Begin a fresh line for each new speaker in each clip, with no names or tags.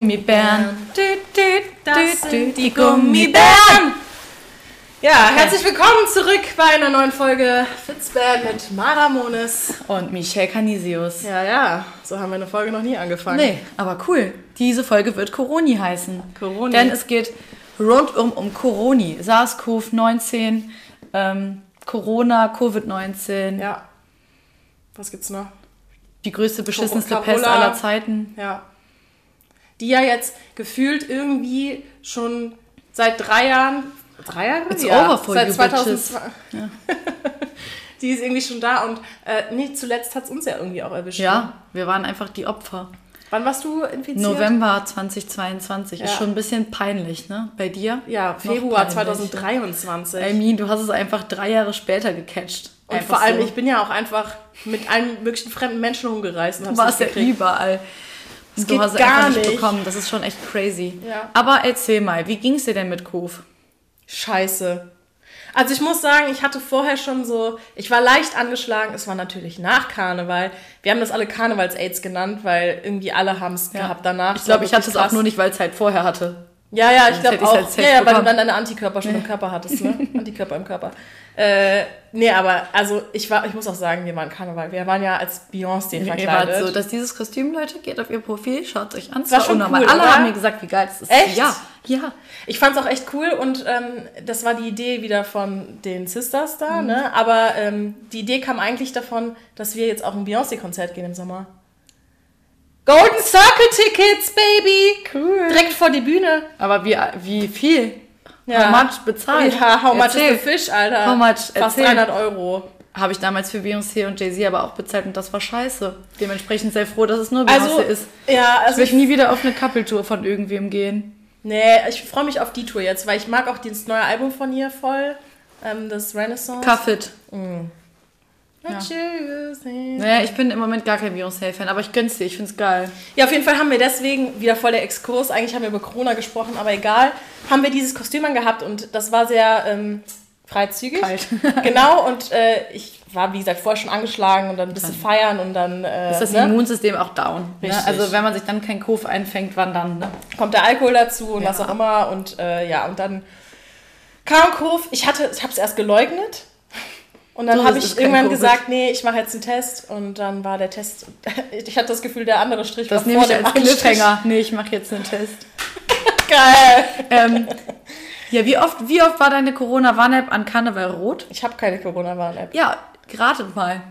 Gummibären. Dü, dü,
Das
dü,
sind die Gummibären. Ja, herzlich willkommen zurück bei einer neuen Folge Fitzband mit Mara Mones.
Und Michelle Canisius.
Ja, ja, so haben wir eine Folge noch nie angefangen.
Nee, aber cool. Diese Folge wird Coroni heißen.
Coroni.
Denn es geht rundum um Coroni. SARS-CoV-19, ähm, Corona, Covid-19.
Ja. Was gibt's noch?
Die größte, beschissenste
Carola.
Pest aller Zeiten.
Ja. Die ja jetzt gefühlt irgendwie schon seit drei Jahren. Drei Jahre?
It's
ja,
over for
seit
you
2002. Die ist irgendwie schon da und äh, nicht zuletzt hat es uns ja irgendwie auch erwischt. Ne?
Ja, wir waren einfach die Opfer.
Wann warst du infiziert?
November 2022 ist
Ja.
schon ein bisschen peinlich, ne? Bei dir?
Ja, Februar
peinlich.
2023.
I mean, du hast es einfach drei Jahre später gecatcht.
Und
Einfach
vor allem,
so.
ich bin ja auch einfach mit allen möglichen fremden Menschen rumgereist und
Du
hab's
warst ja überall. Und du
geht
hast
gar
nicht bekommen. Das ist schon echt crazy.
Ja.
Aber erzähl mal, wie ging es dir denn mit Kuf?
Scheiße. Also ich muss sagen, ich hatte vorher schon so, ich war leicht angeschlagen, es war natürlich nach Karneval. Wir haben das alle Karnevals-Aids genannt, weil irgendwie alle haben es gehabt danach.
Ich glaube, ich hatte es auch nur nicht, weil es halt vorher hatte.
Ja, ja, ich glaube auch.
halt
ja, ja, weil du dann deine Antikörper schon im Körper hattest, ne? Antikörper im Körper. Äh, nee, aber also ich war, ich muss auch sagen, wir waren Karneval. Wir waren ja als Beyoncé
Ihr
verkleidet.
wart so, dass dieses Kostüm, Leute, geht auf ihr Profil, schaut euch an. Es
war
war
schon
unnormal.
cool,
Alle
oder?
haben mir gesagt, wie geil es ist.
Echt?
Ja, ja.
Ich fand's auch echt cool und ähm, das war die Idee wieder von den Sisters da,
Mhm.
ne? Aber ähm, die Idee kam eigentlich davon, dass wir jetzt auch ein Beyoncé-Konzert gehen im Sommer. Golden Circle Tickets, Baby!
Cool.
Direkt vor die Bühne.
Aber wie, wie viel?
Ja.
How much bezahlt?
Ja, how much
Erzähl.
is the fish, Alter?
How much?
Fast
Erzähl.
300 Euro.
Habe ich damals für Beyoncé und Jay-Z aber auch bezahlt und das war scheiße. Dementsprechend sehr froh, dass es nur Beyoncé
Also,
ist.
ja,
Ich
also
will
ich,
nie wieder auf eine Couple-Tour von irgendwem gehen.
nee, ich freue mich auf die Tour jetzt, weil ich mag auch dieses neue Album von ihr voll. Ähm, das Renaissance.
Cuffit.
I him.
Naja, ich bin im Moment gar kein Beyoncé-Fan, aber ich gönn's dir, ich find's geil.
Ja, auf jeden Fall haben wir deswegen, wieder voll der Exkurs, eigentlich haben wir über Corona gesprochen, aber egal, haben wir dieses Kostüm angehabt und das war sehr ähm, freizügig.
Kalt.
genau, und äh, ich war, wie gesagt, vorher schon angeschlagen und dann ein bisschen feiern und dann äh,
Ist das
ne,
Immunsystem auch down. Ne? Also wenn man sich dann kein Kof einfängt, wann dann? Ne?
kommt der Alkohol dazu und
Ja.
was auch immer und äh, ja, und dann kam Kurv, ich hatte, ich habe es erst geleugnet. Und dann habe ich irgendwann gesagt, nee, ich mache jetzt einen Test. Und dann war der Test, ich hatte das Gefühl, der andere Strich
Das
war vor
ich
dem.
Cliffhanger. Nee, ich mache jetzt einen Test.
Geil.
ähm, ja, wie oft, wie oft war deine Corona-Warn-App an Karneval rot?
Ich habe keine Corona-Warn-App.
Ja, geratet mal.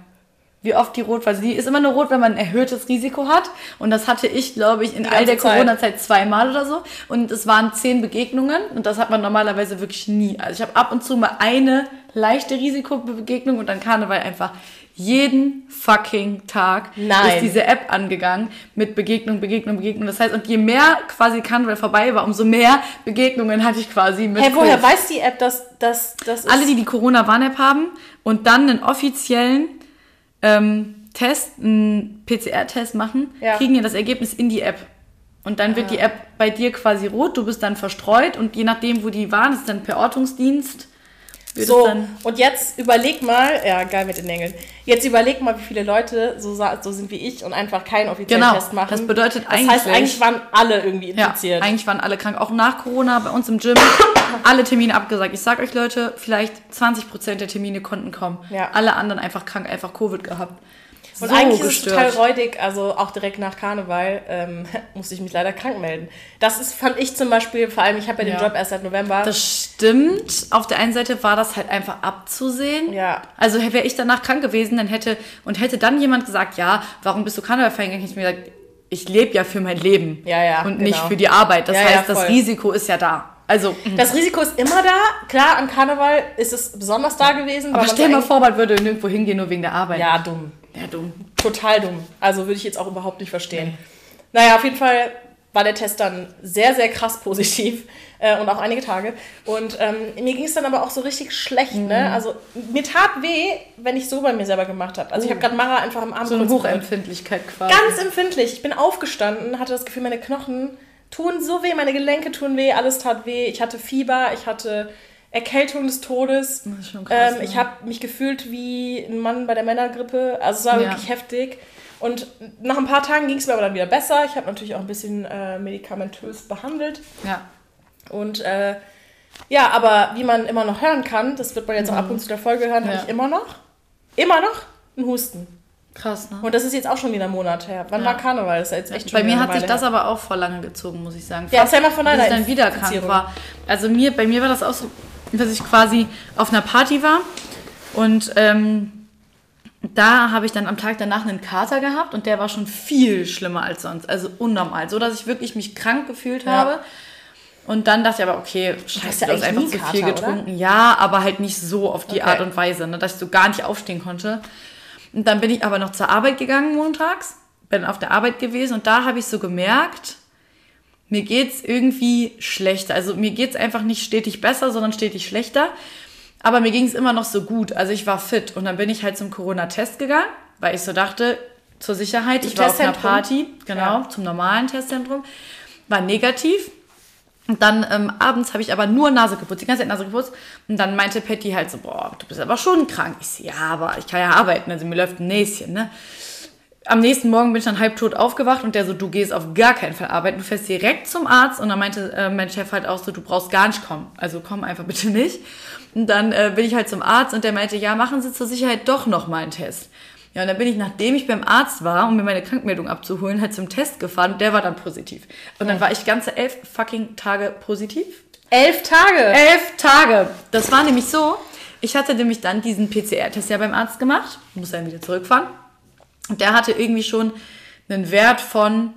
Wie oft die rot war. Sie ist immer nur rot, wenn man ein erhöhtes Risiko hat. Und das hatte ich, glaube ich, in all der
Zeit.
Corona-Zeit zweimal oder so. Und es waren zehn Begegnungen. Und das hat man normalerweise wirklich nie. Also ich habe ab und zu mal eine leichte Risikobegegnung und dann Karneval einfach jeden fucking Tag
Nein.
ist diese App angegangen mit Begegnung, Begegnung, Begegnung. Das heißt, und je mehr quasi Karneval vorbei war, umso mehr Begegnungen hatte ich quasi mit
Hey, woher weiß die App, dass das das ist?
Alle, die die Corona-Warn-App haben und dann einen offiziellen ähm, Test, einen PCR-Test machen,
Ja.
kriegen ja das Ergebnis in die App. Und dann wird die App bei dir quasi rot, du bist dann verstreut und je nachdem, wo die waren, ist dann per Ortungsdienst.
So, und jetzt überleg mal, ja, geil mit den Engeln. Jetzt überleg mal, wie viele Leute so, so sind wie ich und einfach keinen offiziellen
Genau,
Test machen.
das bedeutet
das heißt,
eigentlich-
eigentlich waren alle irgendwie
ja,
infiziert.
eigentlich waren alle krank. Auch nach Corona bei uns im Gym, alle Termine abgesagt. Ich sag euch, Leute, vielleicht 20% der Termine konnten kommen.
Ja.
Alle anderen einfach krank, einfach Covid gehabt.
Und
so
eigentlich ist es
gestört.
total räudig, also auch direkt nach Karneval ähm, musste ich mich leider krank melden. Das ist, fand ich zum Beispiel, vor allem, ich habe ja den
Ja.
Job erst seit November.
Das stimmt. Auf der einen Seite war das halt einfach abzusehen.
Ja.
Also wäre ich danach krank gewesen, dann hätte und hätte dann jemand gesagt, ja, warum bist du Karneval gegangen? Hätte ich mir gesagt, ich lebe ja für mein Leben
Ja, ja,
und nicht
genau.
für die Arbeit. Das
Ja,
heißt, das. Risiko ist ja da. Also,
das Risiko ist immer da. Klar, an Karneval ist es besonders da gewesen.
aber stell
so
mal vor, man würde nirgendwo hingehen, nur wegen der Arbeit.
Ja, dumm.
Ja dumm.
Total dumm. Also würde ich jetzt auch überhaupt nicht verstehen. Naja, auf jeden Fall war der Test dann sehr, sehr krass positiv äh, und auch einige Tage. Und ähm, mir ging es dann aber auch so richtig schlecht.
Mhm.
Ne? Also mir tat weh, wenn ich so bei mir selber gemacht habe. Also ich habe gerade Mara einfach am
Oh. So eine. Hochempfindlichkeit quasi.
Ganz empfindlich. Ich bin aufgestanden, hatte das Gefühl, meine Knochen tun so weh, meine Gelenke tun weh, alles tat weh. Ich hatte Fieber, ich hatte Erkältung des Todes.
Krass,
ähm? Ich habe mich gefühlt wie ein Mann bei der Männergrippe. Also es war
Ja.
wirklich heftig. Und nach ein paar Tagen ging es mir aber dann wieder besser. Ich habe natürlich auch ein bisschen äh, medikamentös behandelt.
Ja.
Und äh, ja, aber wie man immer noch hören kann, das wird man jetzt auch ab und zu der Folge hören, habe
Ja.
ich immer noch, immer noch einen Husten.
Krass, ne?
Und das ist jetzt auch schon wieder ein Monat her. Wann
Ja.
war Karneval? Das ist jetzt echt schon
Bei mir hat sich
Weile
das
her.
aber auch vor lange gezogen, muss ich sagen.
Ja, erzähl mal von
bis
deiner
ich dann wieder krank war. Also mir, bei mir war das auch so, dass ich quasi auf einer Party war und ähm, da habe ich dann am Tag danach einen Kater gehabt und der war schon viel schlimmer als sonst, also unnormal, so dass ich wirklich mich krank gefühlt
Ja.
habe. Und dann dachte ich aber, okay, scheiße, du hast einfach zu
Kater,
viel
oder?
getrunken. Ja, aber halt nicht so auf die
Okay.
Art und Weise, ne, dass ich so gar nicht aufstehen konnte. Und dann bin ich aber noch zur Arbeit gegangen montags, bin auf der Arbeit gewesen und da habe ich so gemerkt, mir geht's irgendwie schlechter. Also mir geht's einfach nicht stetig besser, sondern stetig schlechter. Aber mir ging's immer noch so gut. Also ich war fit und dann bin ich halt zum Corona-Test gegangen, weil ich so dachte, zur Sicherheit, ich war auf einer? Party, genau,
Ja.
zum normalen Testzentrum, war negativ. Und dann ähm, abends habe ich aber nur Nase geputzt, die ganze Zeit Nase geputzt. Und dann meinte Patty halt so, boah, du bist aber schon krank. Ich so, ja, aber ich kann ja arbeiten, also mir läuft ein Näschen, ne? Am nächsten Morgen bin ich dann halbtot aufgewacht und der so, du gehst auf gar keinen Fall arbeiten, du fährst direkt zum Arzt. Und dann meinte äh, mein Chef halt auch so, du brauchst gar nicht kommen. Also komm einfach bitte nicht. Und dann äh, bin ich halt zum Arzt und der meinte, ja, machen Sie zur Sicherheit doch nochmal einen Test. Ja, und dann bin ich, nachdem ich beim Arzt war, um mir meine Krankmeldung abzuholen, halt zum Test gefahren und der war dann positiv. Und dann war ich ganze elf fucking Tage positiv.
Elf Tage.
Elf Tage. Das war nämlich so, ich hatte nämlich dann diesen PCR-Test ja beim Arzt gemacht, muss dann wieder zurückfahren. Und der hatte irgendwie schon einen Wert von,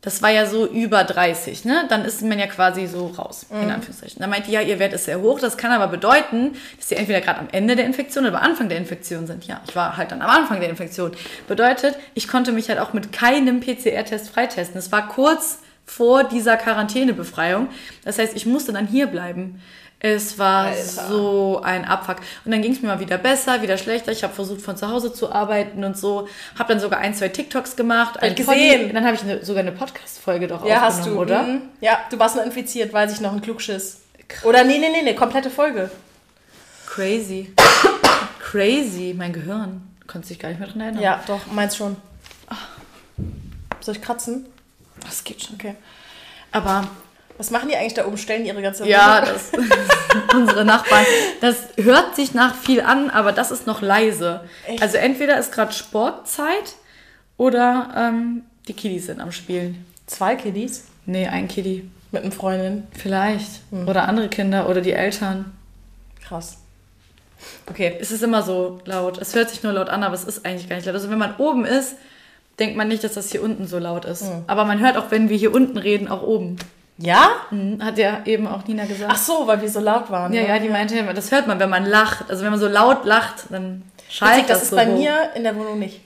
das war ja so über 30, ne? Dann ist man ja quasi so raus, in Anführungszeichen. Dann meinte die, ja, ihr Wert ist sehr hoch. Das kann aber bedeuten, dass sie entweder gerade am Ende der Infektion oder am Anfang der Infektion sind. Ja, ich war halt dann am Anfang der Infektion. Bedeutet, ich konnte mich halt auch mit keinem PCR-Test freitesten. Es war kurz vor dieser Quarantänebefreiung. Das heißt, ich musste dann hier bleiben. Es war
Alter.
so ein Abfuck. Und dann ging es mir mal wieder besser, wieder schlechter. Ich habe versucht, von zu Hause zu arbeiten und so. Habe dann sogar ein, zwei TikToks gemacht. Ein
ich gesehen.
Dann habe ich eine, sogar eine Podcast-Folge doch
Ja, hast du.
oder?
Mhm. Ja, du warst nur infiziert, weiß ich noch, ein Klugschiss. Oder nee, nee, nee, nee, komplette Folge.
Crazy. Crazy. Mein Gehirn. Konntest dich gar nicht mehr dran erinnern.
Ja, doch, meins schon. Soll ich kratzen?
Das geht schon.
Okay.
Aber
Was machen die eigentlich da oben? Stellen ihre ganze
ja,
Musik?
das unsere Nachbarn. Das hört sich nach viel an, aber das ist noch leise.
Echt?
Also entweder ist gerade Sportzeit oder ähm, die Kiddies sind am Spielen.
Zwei Kiddies
Nee, ein Kiddie.
mit einer Freundin.
Vielleicht.
Hm.
Oder andere Kinder oder die Eltern.
Krass. Okay.
Es ist immer so laut. Es hört sich nur laut an, aber es ist eigentlich gar nicht laut. Also wenn man oben ist, denkt man nicht, dass das hier unten so laut ist.
Hm.
Aber man hört auch, wenn wir hier unten reden, auch oben.
Ja?
Mhm, Hat ja eben auch Nina gesagt.
Ach so, weil wir so laut waren.
ja,
ne?
ja, die meinte immer, das hört man, wenn man lacht. Also wenn man so laut lacht, dann schallt
Witzig, das
das
ist
so
bei
hoch.
mir in der Wohnung nicht.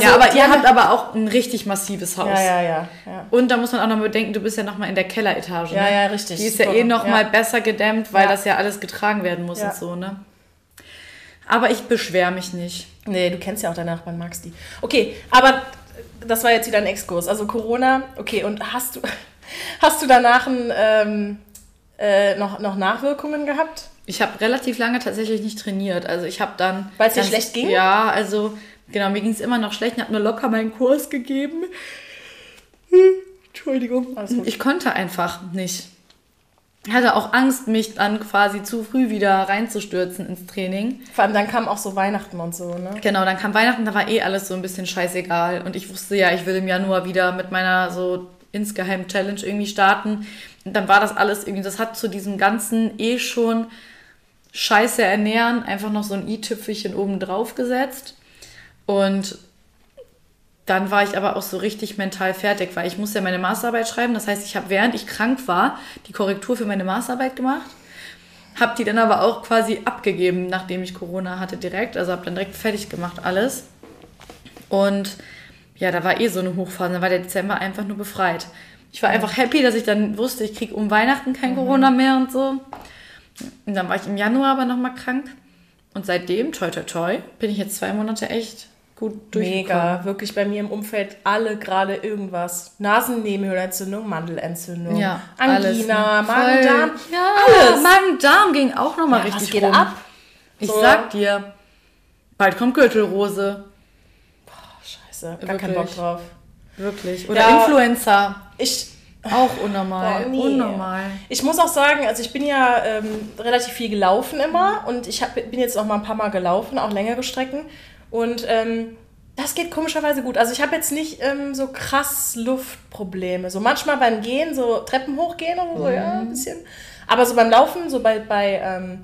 ja, aber ihr habt aber auch ein richtig massives Haus.
Ja, ja, ja. Ja,
Und da muss man auch noch bedenken, du bist ja noch mal in der Kelleretage.
ja,
ne?
ja richtig.
Die ist ja
Super.
eh noch
Ja.
mal besser gedämmt, weil
Ja.
das ja alles getragen werden muss
Ja.
und so, ne? Aber ich beschwere mich nicht.
Nee, du kennst ja auch deine Nachbarn, magst die. Okay, aber das war jetzt wieder ein Exkurs. Also Corona, okay, und hast du, hast du danach ein, ähm, äh, noch, noch Nachwirkungen gehabt?
Ich habe relativ lange tatsächlich nicht trainiert. Also ich habe dann...
Weil's dir
ganz-
schlecht ging?
Ja, also genau, mir ging es immer noch schlecht. Ich habe nur locker meinen Kurs gegeben. Entschuldigung. Ich konnte einfach nicht. Ich hatte auch Angst, mich dann quasi zu früh wieder reinzustürzen ins Training.
Vor allem dann kam auch so Weihnachten und so, ne?
Genau, dann kam Weihnachten, da war eh alles so ein bisschen scheißegal. Und ich wusste ja, ich will im Januar wieder mit meiner so insgeheim Challenge irgendwie starten. Und dann war das alles irgendwie, das hat zu diesem ganzen eh schon scheiße ernähren einfach noch so ein i-Tüpfelchen oben drauf gesetzt. Und dann war ich aber auch so richtig mental fertig, weil ich musste ja meine Masterarbeit schreiben. Das heißt, ich habe während ich krank war die Korrektur für meine Masterarbeit gemacht. Habe die dann aber auch quasi abgegeben, nachdem ich Corona hatte direkt. Also habe dann direkt fertig gemacht alles. Und ja, da war eh so eine Hochphase. Da war der Dezember einfach nur befreit. Ich war einfach happy, dass ich dann wusste, ich kriege um Weihnachten kein Corona mehr und so. Und dann war ich im Januar aber nochmal krank. Und seitdem, toi toi toi, bin ich jetzt zwei Monate echt gut durchgekommen.
Mega, wirklich bei mir im Umfeld alle gerade irgendwas. Nasennebenhöhlenentzündung, Mandelentzündung,
Ja,
Angina,
alles, ne?
Magen-Darm.
Ja,
alles.
Magen-Darm ging auch nochmal
Ja,
richtig
was geht
rum.
ab?
Ich
So.
sag dir, bald kommt Gürtelrose.
Scheiße, gar keinen Bock
Wirklich.
drauf.
Wirklich. Oder
Ja.
Influenza.
Ich,
Auch unnormal.
Boah, nee.
Unnormal.
ich muss auch sagen, also ich bin ja ähm, relativ viel gelaufen immer und ich hab, bin jetzt auch mal ein paar Mal gelaufen, auch längere Strecken. Und ähm, das geht komischerweise gut. Also ich habe jetzt nicht ähm, so krass Luftprobleme. So manchmal beim Gehen, so Treppen hochgehen oder so, ja, ein bisschen. Aber so beim Laufen, so bei, bei ähm,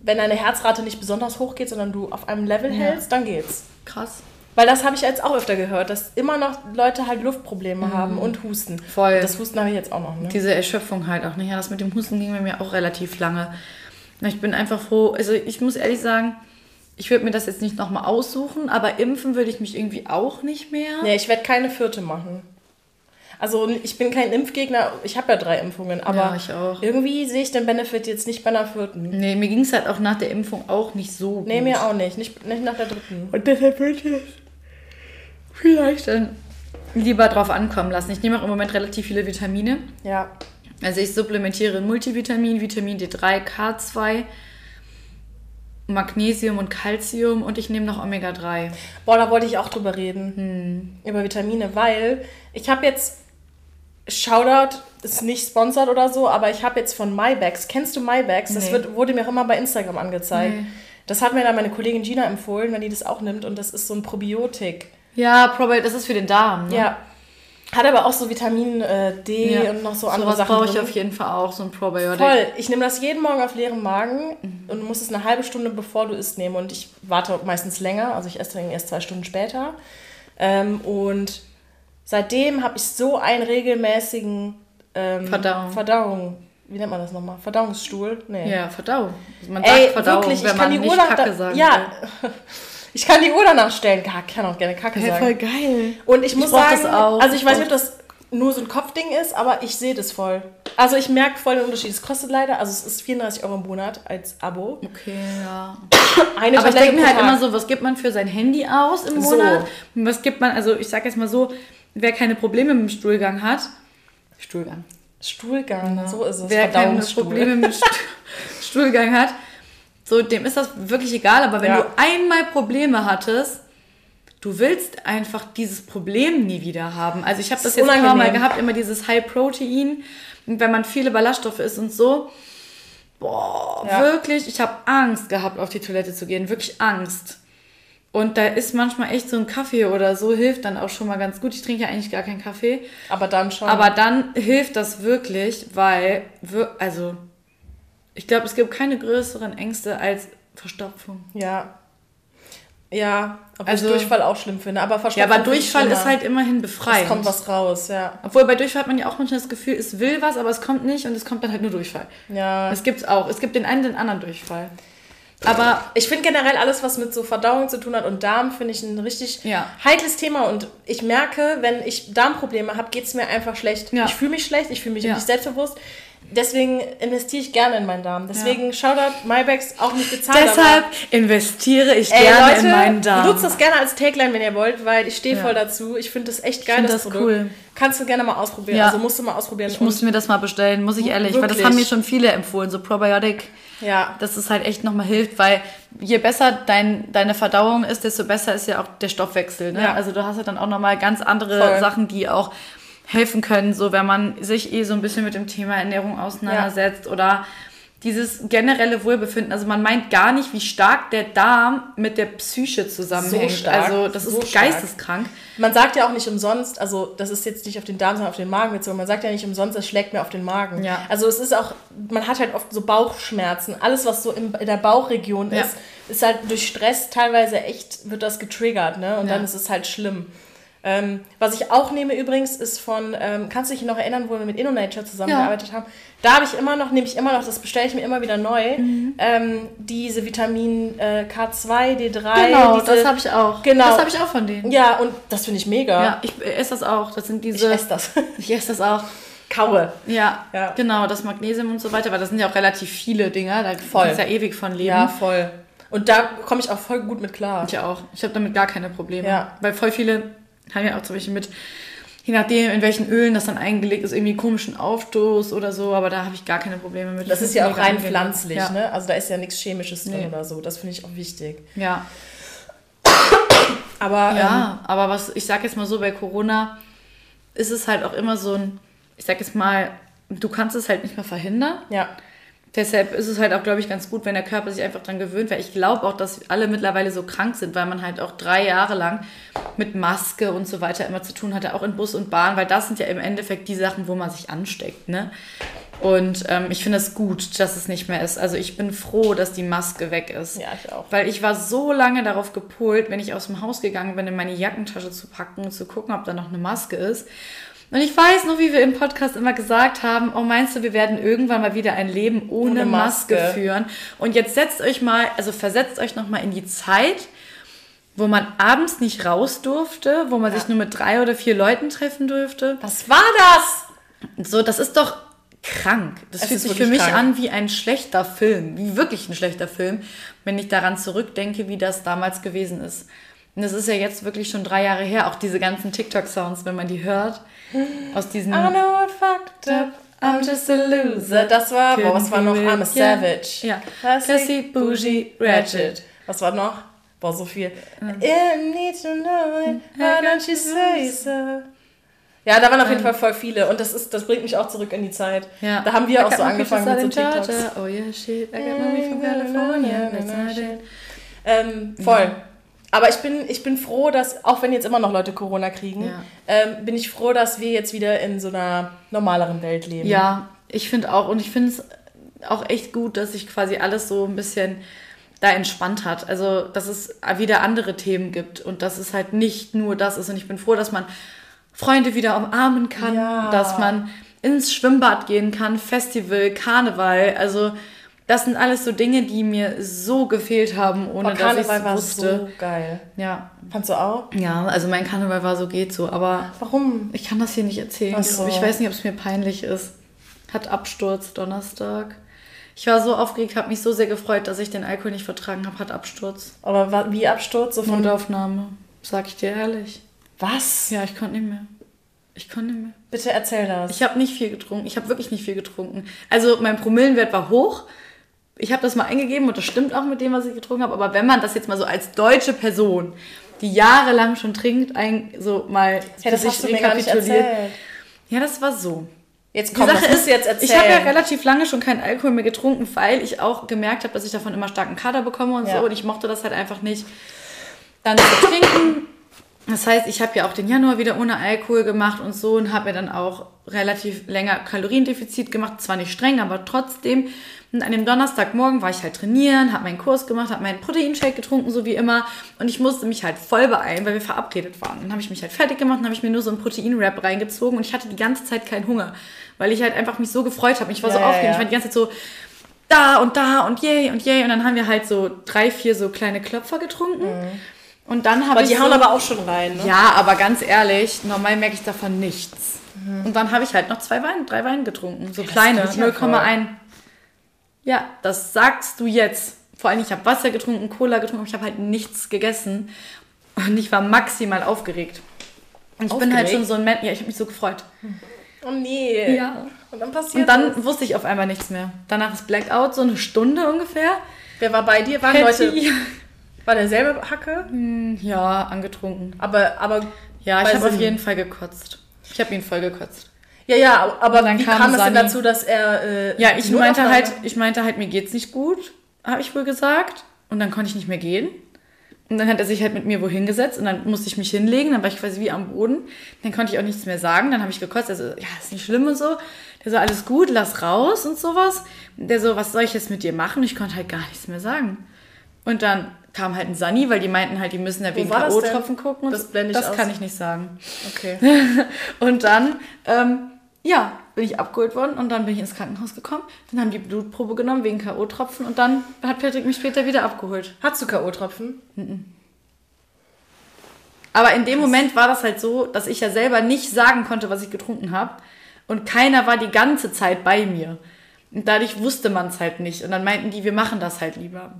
wenn deine Herzrate nicht besonders hoch geht, sondern du auf einem Level hältst, dann geht's.
Krass.
Weil das habe ich jetzt auch öfter gehört, dass immer noch Leute halt Luftprobleme haben und Husten.
Voll.
Das Husten habe ich jetzt auch noch, ne?
Diese Erschöpfung halt auch nicht. Ja, das mit dem Husten ging bei mir auch relativ lange. Ich bin einfach froh. Also ich muss ehrlich sagen, ich würde mir das jetzt nicht nochmal aussuchen, aber impfen würde ich mich irgendwie auch nicht mehr.
Nee, ich werde keine vierte machen. Also ich bin kein Impfgegner, ich habe ja drei Impfungen, aber
Ja, ich auch.
irgendwie sehe ich den Benefit jetzt nicht bei einer vierten.
Nee, mir ging es halt auch nach der Impfung auch nicht so gut.
Nee, mir auch nicht. Nicht, nicht nach der dritten.
Und deshalb würde ich vielleicht dann lieber drauf ankommen lassen. Ich nehme auch im Moment relativ viele Vitamine.
Ja.
Also ich supplementiere in Multivitamin, Vitamin D3, K2, Magnesium und Calcium und ich nehme noch Omega-3.
Boah, da wollte ich auch drüber reden.
Hm.
Über Vitamine, weil ich habe jetzt, Shoutout, ist nicht sponsert oder so, aber ich habe jetzt von MyBags, kennst du MyBags? Das
Nee.
wird, wurde mir auch immer bei Instagram angezeigt.
Nee.
Das hat mir dann meine Kollegin Gina empfohlen, wenn die das auch nimmt und das ist so ein Probiotik.
Ja, Probiotik, das ist für den Darm. Ne?
Ja. Hat aber auch so Vitamin äh, D
Ja.
und noch so andere
Sowas
Sachen
brauche ich
drin.
auf jeden Fall auch, so ein Probiotik.
Voll. Ich nehme das jeden Morgen auf leerem Magen und du musst es eine halbe Stunde bevor du isst nehmen. Und ich warte meistens länger, also ich esse dann erst zwei Stunden später. Ähm, und seitdem habe ich so einen regelmäßigen ähm,
Verdauung.
Verdauung. Wie nennt man das nochmal? Verdauungsstuhl? Nee.
Ja, Verdauung. Man sagt
Ey,
Verdauung,
wirklich,
wenn
ich kann
man
die
nicht Kacke
da,
sagen
Ja, ich kann die Uhr danach stellen. Ja, Ich kann auch gerne Kacke
will.
sagen.
voll geil.
Und ich muss
brauch
sagen,
das auch.
also ich
Ich
weiß nicht, ob das nur so ein Kopfding ist, aber ich sehe das voll. Also ich merke voll den Unterschied. Es kostet leider, also es ist 34 Euro im Monat als Abo.
Okay, ja.
Eine
Aber ich denke mir halt immer so, was gibt man für sein Handy aus im
So.
Monat? Und was gibt man, also ich sag jetzt mal so, wer keine Probleme mit dem Stuhlgang hat, Stuhlgang.
Stuhlgang, so ist es.
Wer keine. Probleme mit Stu- Stuhlgang hat, so dem ist das wirklich egal. Aber wenn
Ja.
du einmal Probleme hattest, du willst einfach dieses Problem nie wieder haben. Also ich habe das
ist
jetzt ein paar Mal
unangenehm.
gehabt, immer dieses High Protein. Und wenn man viele Ballaststoffe isst und so, boah,
Ja.
wirklich, ich habe Angst gehabt, auf die Toilette zu gehen. Wirklich Angst. Und da ist manchmal echt so ein Kaffee oder so, hilft dann auch schon mal ganz gut. Ich trinke ja eigentlich gar keinen Kaffee.
Aber dann schon.
Aber dann hilft das wirklich, weil, wir- also, ich glaube, es gibt keine größeren Ängste als Verstopfung.
ja. Ja, obwohl
Also-
ich Durchfall auch schlimm finde. Aber
Ja,
Verstopfung
aber
finde ich
Durchfall ist halt immerhin befreiend.
Es kommt was raus, ja.
Obwohl bei Durchfall hat man ja auch manchmal das Gefühl, es will was, aber es kommt nicht und es kommt dann halt nur Durchfall.
Ja.
Das gibt's auch. Es gibt den einen, den anderen Durchfall. Aber
Ich finde generell alles, was mit so Verdauung zu tun hat und Darm, finde ich ein richtig
Ja.
heikles Thema. Und ich merke, wenn ich Darmprobleme habe, geht es mir einfach schlecht.
Ja.
Ich fühle mich schlecht, ich fühle mich
Ja.
nicht selbstbewusst. Deswegen investiere ich gerne in meinen Darm. Deswegen Shoutout MyBags auch nicht bezahlt.
deshalb investiere ich
ey,
gerne
Leute,
in meinen Darm.
nutzt das gerne als Tagline, wenn ihr wollt, weil ich stehe
Ja.
voll dazu. Ich finde das echt geil,
find
das,
das
Produkt.
cool.
Kannst du gerne mal ausprobieren.
Ja.
Also musst du mal ausprobieren.
Ich musste mir das mal bestellen, muss ich ehrlich, weil das
Wirklich?
haben mir schon viele empfohlen, so Probiotic.
ja.
dass es halt echt nochmal hilft, weil je besser dein, deine Verdauung ist, desto besser ist ja auch der Stoffwechsel. Ne?
Ja.
Also du hast ja dann auch nochmal ganz andere
Voll.
Sachen, die auch helfen können, so wenn man sich eh so ein bisschen mit dem Thema Ernährung auseinandersetzt oder dieses generelle Wohlbefinden. Also man meint gar nicht, wie stark der Darm mit der Psyche zusammenhängt.
So stark,
also das
so
ist
stark.
geisteskrank.
Man sagt ja auch nicht umsonst, also das ist jetzt nicht auf den Darm, sondern auf den Magen bezogen. Man sagt ja nicht umsonst, es schlägt mir auf den Magen.
Ja.
Also es ist auch, man hat halt oft so Bauchschmerzen. Alles, was so in der Bauchregion
Ja.
ist, ist halt durch Stress teilweise echt, wird das getriggert, ne? Und
Ja.
dann ist es halt schlimm. Ähm, was ich auch nehme übrigens, ist von, ähm, kannst du dich noch erinnern, wo wir mit InnoNature zusammengearbeitet haben? Da habe ich immer noch, nehme ich immer noch, das bestelle ich mir immer wieder neu,
Mhm.
ähm, diese Vitamin äh, K2, D3.
Genau,
diese,
das habe ich auch.
Genau.
Das habe ich auch von denen.
Ja, und das finde ich mega.
Ja, ich esse das auch. Das sind
Ich
diese.
esse das.
ich esse das auch.
Kaue.
Ja,
Ja.
genau, das Magnesium und so weiter, weil das sind ja auch relativ viele Dinger, da
Voll.
kannst du ja ewig von leben.
Ja, voll. Und da komme ich auch voll gut mit klar.
Ich auch. Ich habe damit gar keine Probleme.
Ja.
Weil voll viele haben ja auch zum Beispiel mit, je nachdem, in welchen Ölen das dann eingelegt ist, irgendwie komischen Aufstoß oder so, aber da habe ich gar keine Probleme mit.
Das
Ich
ist ja auch rein pflanzlich,
angenehm.
ne? Also da ist ja nichts Chemisches drin
Nee.
oder so. Das finde ich auch wichtig.
Ja.
Aber
Ja,
ähm,
ja aber was, ich sag jetzt mal so, bei Corona ist es halt auch immer so ein, ich sag jetzt mal, du kannst es halt nicht mehr verhindern.
ja.
Deshalb ist es halt auch, glaube ich, ganz gut, wenn der Körper sich einfach dran gewöhnt, weil ich glaube auch, dass alle mittlerweile so krank sind, weil man halt auch drei Jahre lang mit Maske und so weiter immer zu tun hatte, auch in Bus und Bahn, weil das sind ja im Endeffekt die Sachen, wo man sich ansteckt, ne? Und ähm, ich finde es gut, dass es nicht mehr ist. Also ich bin froh, dass die Maske weg ist.
Ja, ich auch.
Weil ich war so lange darauf gepolt, wenn ich aus dem Haus gegangen bin, in meine Jackentasche zu packen und zu gucken, ob da noch eine Maske ist. Und ich weiß noch, wie wir im Podcast immer gesagt haben, oh meinst du, wir werden irgendwann mal wieder ein Leben ohne,
Ohne
Maske.
Maske.
führen. Und jetzt setzt euch mal, also versetzt euch noch mal in die Zeit, wo man abends nicht raus durfte, wo man sich nur mit drei oder vier Leuten treffen durfte.
Was war das?
So, das ist doch krank. Das
Es
fühlt sich für mich
krank.
an wie ein schlechter Film, wie wirklich ein schlechter Film, wenn ich daran zurückdenke, wie das damals gewesen ist. Und das ist ja jetzt wirklich schon drei Jahre her, auch diese ganzen TikTok-Sounds, wenn man die hört, aus diesen...
I know I fucked up.
I'm just a loser.
Das war, boah, was war noch? I'm a
ja.
Savage.
Ja.
Classy,
Classy, bougie, ratchet.
Was war noch? Boah, so viel. I need to know it. Why don't you say so? Ja, da waren auf jeden Fall voll viele und das ist, das bringt mich auch zurück in die Zeit.
Ja.
Da haben wir
I
auch so angefangen mit so TikToks.
Georgia. Oh yeah, shit, I got mommy from California. That's not it.
Ähm, voll. Aber ich bin, ich bin froh, dass, auch wenn jetzt immer noch Leute Corona kriegen,
Ja.
ähm, bin ich froh, dass wir jetzt wieder in so einer normaleren Welt leben.
Ja, ich finde auch. Und ich finde es auch echt gut, dass sich quasi alles so ein bisschen da entspannt hat. Also, dass es wieder andere Themen gibt und dass es halt nicht nur das ist. Und ich bin froh, dass man Freunde wieder umarmen kann,
Ja.
dass man ins Schwimmbad gehen kann, Festival, Karneval. Also, das sind alles so Dinge, die mir so gefehlt haben, ohne
Oh,
dass ich
Karneval
es
war
wusste.
so geil.
Ja.
Fandst du auch?
ja, also mein Karneval war so, geht so. Aber
Warum?
ich kann das hier nicht erzählen.
So.
Ich weiß nicht, ob es mir peinlich ist. Hat Absturz Donnerstag. Ich war so aufgeregt, habe mich so sehr gefreut, dass ich den Alkohol nicht vertragen habe. Hat Absturz.
Aber wie Absturz? So von
Notaufnahme. Sag ich dir ehrlich.
Was?
Ja, ich konnte nicht mehr. Ich konnte nicht mehr.
Bitte erzähl das.
Ich habe nicht viel getrunken. Ich habe wirklich nicht viel getrunken. Also mein Promillenwert war hoch. Ich habe das mal eingegeben und das stimmt auch mit dem, was ich getrunken habe. Aber wenn man das jetzt mal so als deutsche Person, die jahrelang schon trinkt, ein, so mal
ja, das hast du mir gar nicht erzählt.
Ja, das war so.
Jetzt
Die
komm,
Sache ist,
jetzt erzählen.
ich habe ja relativ lange schon keinen Alkohol mehr getrunken, weil ich auch gemerkt habe, dass ich davon immer starken Kater bekomme und
Ja.
so. Und ich mochte das halt einfach nicht, dann zu trinken. Das heißt, ich habe ja auch den Januar wieder ohne Alkohol gemacht und so und habe mir dann auch relativ länger Kaloriendefizit gemacht. Zwar nicht streng, aber trotzdem. Und an dem Donnerstagmorgen war ich halt trainieren, habe meinen Kurs gemacht, habe meinen Proteinshake getrunken, so wie immer. Und ich musste mich halt voll beeilen, weil wir verabredet waren. Dann habe ich mich halt fertig gemacht und habe ich mir nur so einen Protein-Wrap reingezogen und ich hatte die ganze Zeit keinen Hunger, weil ich halt einfach mich so gefreut habe. Ich war so
Ja, ja,
aufgeregt.
ja.
Ich war die ganze Zeit so da und da und yay und yay. Und dann haben wir halt so drei, vier so kleine Klopfer getrunken. Und dann habe ich
die
so,
hauen aber auch schon rein, ne?
ja, aber ganz ehrlich, normal merke ich davon nichts. Und dann habe ich halt noch zwei Weine, drei Weine getrunken. So kleine,
ja
0,1. Ja, das sagst du jetzt. Vor allem, ich habe Wasser getrunken, Cola getrunken, aber ich habe halt nichts gegessen. Und ich war maximal aufgeregt. Und ich bin halt
Aufgeregt?
schon so ein Mensch. Ja, ich habe mich so gefreut.
Oh nee.
Ja.
Und dann passiert
Und dann
das.
wusste ich auf einmal nichts mehr. Danach ist Blackout, so eine Stunde ungefähr.
Wer war bei dir? Waren
Patty.
Leute, war derselbe Hacke?
Ja, angetrunken.
Aber, aber,
Ja, ich habe auf jeden Fall gekotzt. Ich habe ihn voll gekotzt.
ja, ja, aber
dann
wie
kam
kam, es denn
Sani.
dazu, dass er, äh,
Ja, ich meinte halt, ich meinte halt, mir geht's nicht gut, habe ich wohl gesagt. Und dann konnte ich nicht mehr gehen. Und dann hat er sich halt mit mir wohin gesetzt und dann musste ich mich hinlegen, dann war ich quasi wie am Boden. Dann konnte ich auch nichts mehr sagen, dann habe ich gekotzt. Er so, ja, ist nicht schlimm und so. Der so, alles gut, lass raus und sowas. Der so, was soll ich jetzt mit dir machen? Ich konnte halt gar nichts mehr sagen. Und dann kam halt ein Sani, weil die meinten halt, die müssen ja wegen? K.O.-Tropfen gucken.
Das blende ich
das
aus.
kann ich nicht sagen.
Okay.
Und dann, ähm, ja, bin ich abgeholt worden und dann bin ich ins Krankenhaus gekommen. Dann haben die Blutprobe genommen wegen K.O.-Tropfen und dann hat Patrick mich später wieder abgeholt.
Hast du K.O.-Tropfen?
Aber in dem Moment war das halt so, dass ich ja selber nicht sagen konnte, was ich getrunken habe. Und keiner war die ganze Zeit bei mir. Und dadurch wusste man es halt nicht. Und dann meinten die, wir machen das halt lieber.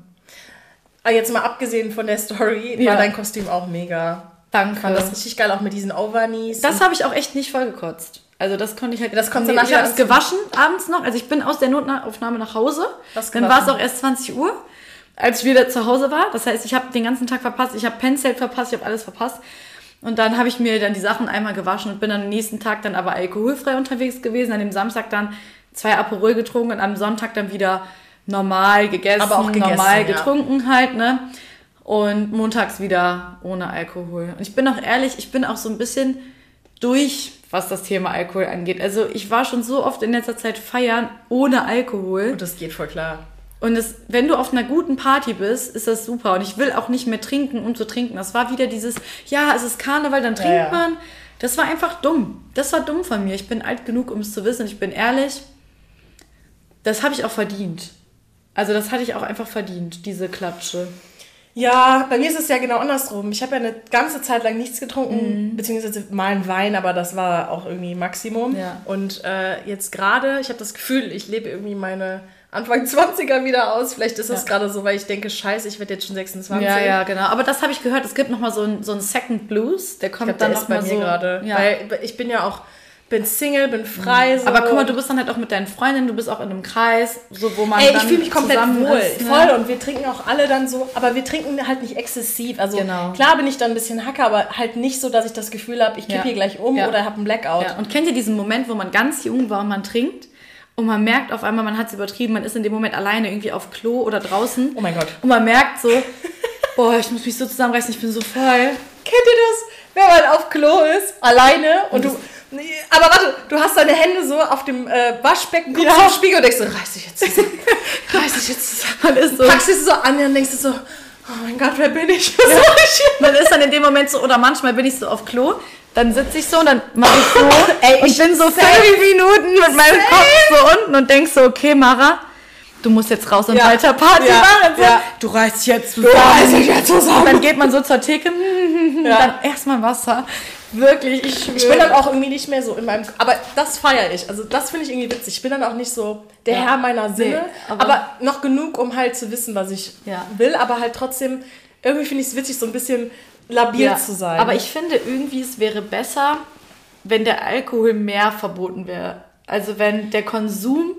Aber jetzt mal abgesehen von der Story,
Ja.
war dein Kostüm auch mega.
Danke.
Ich fand das richtig geil, auch mit diesen Overknees.
Das habe ich auch echt nicht vollgekotzt. Also das konnte ich halt.
Das konntest du
nee,
nachher
Ich habe es gewaschen abends noch. Also ich bin aus der Notaufnahme nach Hause. Dann war es auch erst 20 Uhr, als ich wieder zu Hause war. Das heißt, ich habe den ganzen Tag verpasst. Ich habe Penset verpasst. Ich habe alles verpasst. Und dann habe ich mir dann die Sachen einmal gewaschen und bin dann am nächsten Tag dann aber alkoholfrei unterwegs gewesen. An dem Samstag dann zwei Aperol getrunken und am Sonntag dann wieder normal gegessen,
Aber auch gegessen,
normal
ja.
getrunken halt, ne? Und montags wieder ohne Alkohol. Und ich bin auch ehrlich, ich bin auch so ein bisschen durch, was das Thema Alkohol angeht. Also ich war schon so oft in letzter Zeit feiern ohne Alkohol.
Und das geht voll klar.
Und es, wenn du auf einer guten Party bist, ist das super. Und ich will auch nicht mehr trinken, um zu trinken. Das war wieder dieses, ja, es ist Karneval, dann trinkt
ja.
man. Das war einfach dumm. Das war dumm von mir. Ich bin alt genug, um es zu wissen. Ich bin ehrlich. Das habe ich auch verdient. Also das hatte ich auch einfach verdient, diese Klatsche.
Ja, bei mir ist es ja genau andersrum. Ich habe ja eine ganze Zeit lang nichts getrunken,
Mhm.
beziehungsweise mal einen Wein, aber das war auch irgendwie Maximum.
Ja.
Und äh, jetzt gerade, ich habe das Gefühl, ich lebe irgendwie meine Anfang 20er wieder aus. Vielleicht ist das
Ja.
gerade so, weil ich denke, scheiße, ich werde jetzt schon 26.
Ja, ja, genau. Aber das habe ich gehört. Es gibt noch mal so einen so einen Second Blues. Der kommt
Ich glaube,
dann
der
noch
ist bei
mal
mir
so.
gerade.
Ja.
Weil ich bin ja auch, bin Single, bin frei. So.
Aber guck mal, du bist dann halt auch mit deinen Freundinnen, du bist auch in einem Kreis, so wo man
Ey, ich fühle mich komplett wohl.
ist, ne?
Voll. Und wir trinken auch alle dann so, aber wir trinken halt nicht exzessiv. Also
Genau.
klar bin ich dann ein bisschen Hacker, aber halt nicht so, dass ich das Gefühl habe, ich kippe
Ja.
hier gleich um
Ja.
oder habe einen Blackout.
Ja, und kennt ihr diesen Moment, wo man ganz jung war und man trinkt und man merkt auf einmal, man hat es übertrieben, man ist in dem Moment alleine irgendwie auf Klo oder draußen.
Oh mein Gott.
Und man merkt so, boah, ich muss mich so zusammenreißen, ich bin so voll.
Kennt ihr das? Wenn man auf Klo ist, alleine und du. Nee, Aber warte, du hast deine Hände so auf dem äh, Waschbecken, guckst
Ja.
im Spiegel und denkst so, reiß dich jetzt zusammen. reiß dich jetzt zusammen.
Man ist so,
Packst dich so an und denkst du so, oh mein Gott, wer bin ich? Was soll ich hier?
man ist dann in dem Moment so, oder manchmal bin ich so auf Klo, dann sitze ich so und dann mache ich so
Ey,
und
ich-
bin so fünf Minuten mit meinem Kopf so unten und denk so, okay, Mara, du musst jetzt raus und
Ja.
weiter Party
Ja.
machen. So,
Ja.
Du reißt jetzt zusammen.
reißt dich jetzt zusammen.
Und dann geht man so zur Theke,
Ja.
dann erstmal Wasser. Wirklich, ich schwöre.
Ich bin dann auch irgendwie nicht mehr so in meinem. Aber das feiere ich. Also, das finde ich irgendwie witzig. Ich bin dann auch nicht so der
Ja.
Herr meiner Sinne.
Nee,
aber,
aber-
noch genug, um halt zu wissen, was ich
Ja.
will. Aber halt trotzdem, irgendwie finde ich es witzig, so ein bisschen labil
Ja,
zu sein.
Aber ich finde irgendwie, es wäre besser, wenn der Alkohol mehr verboten wäre. Also wenn der Konsum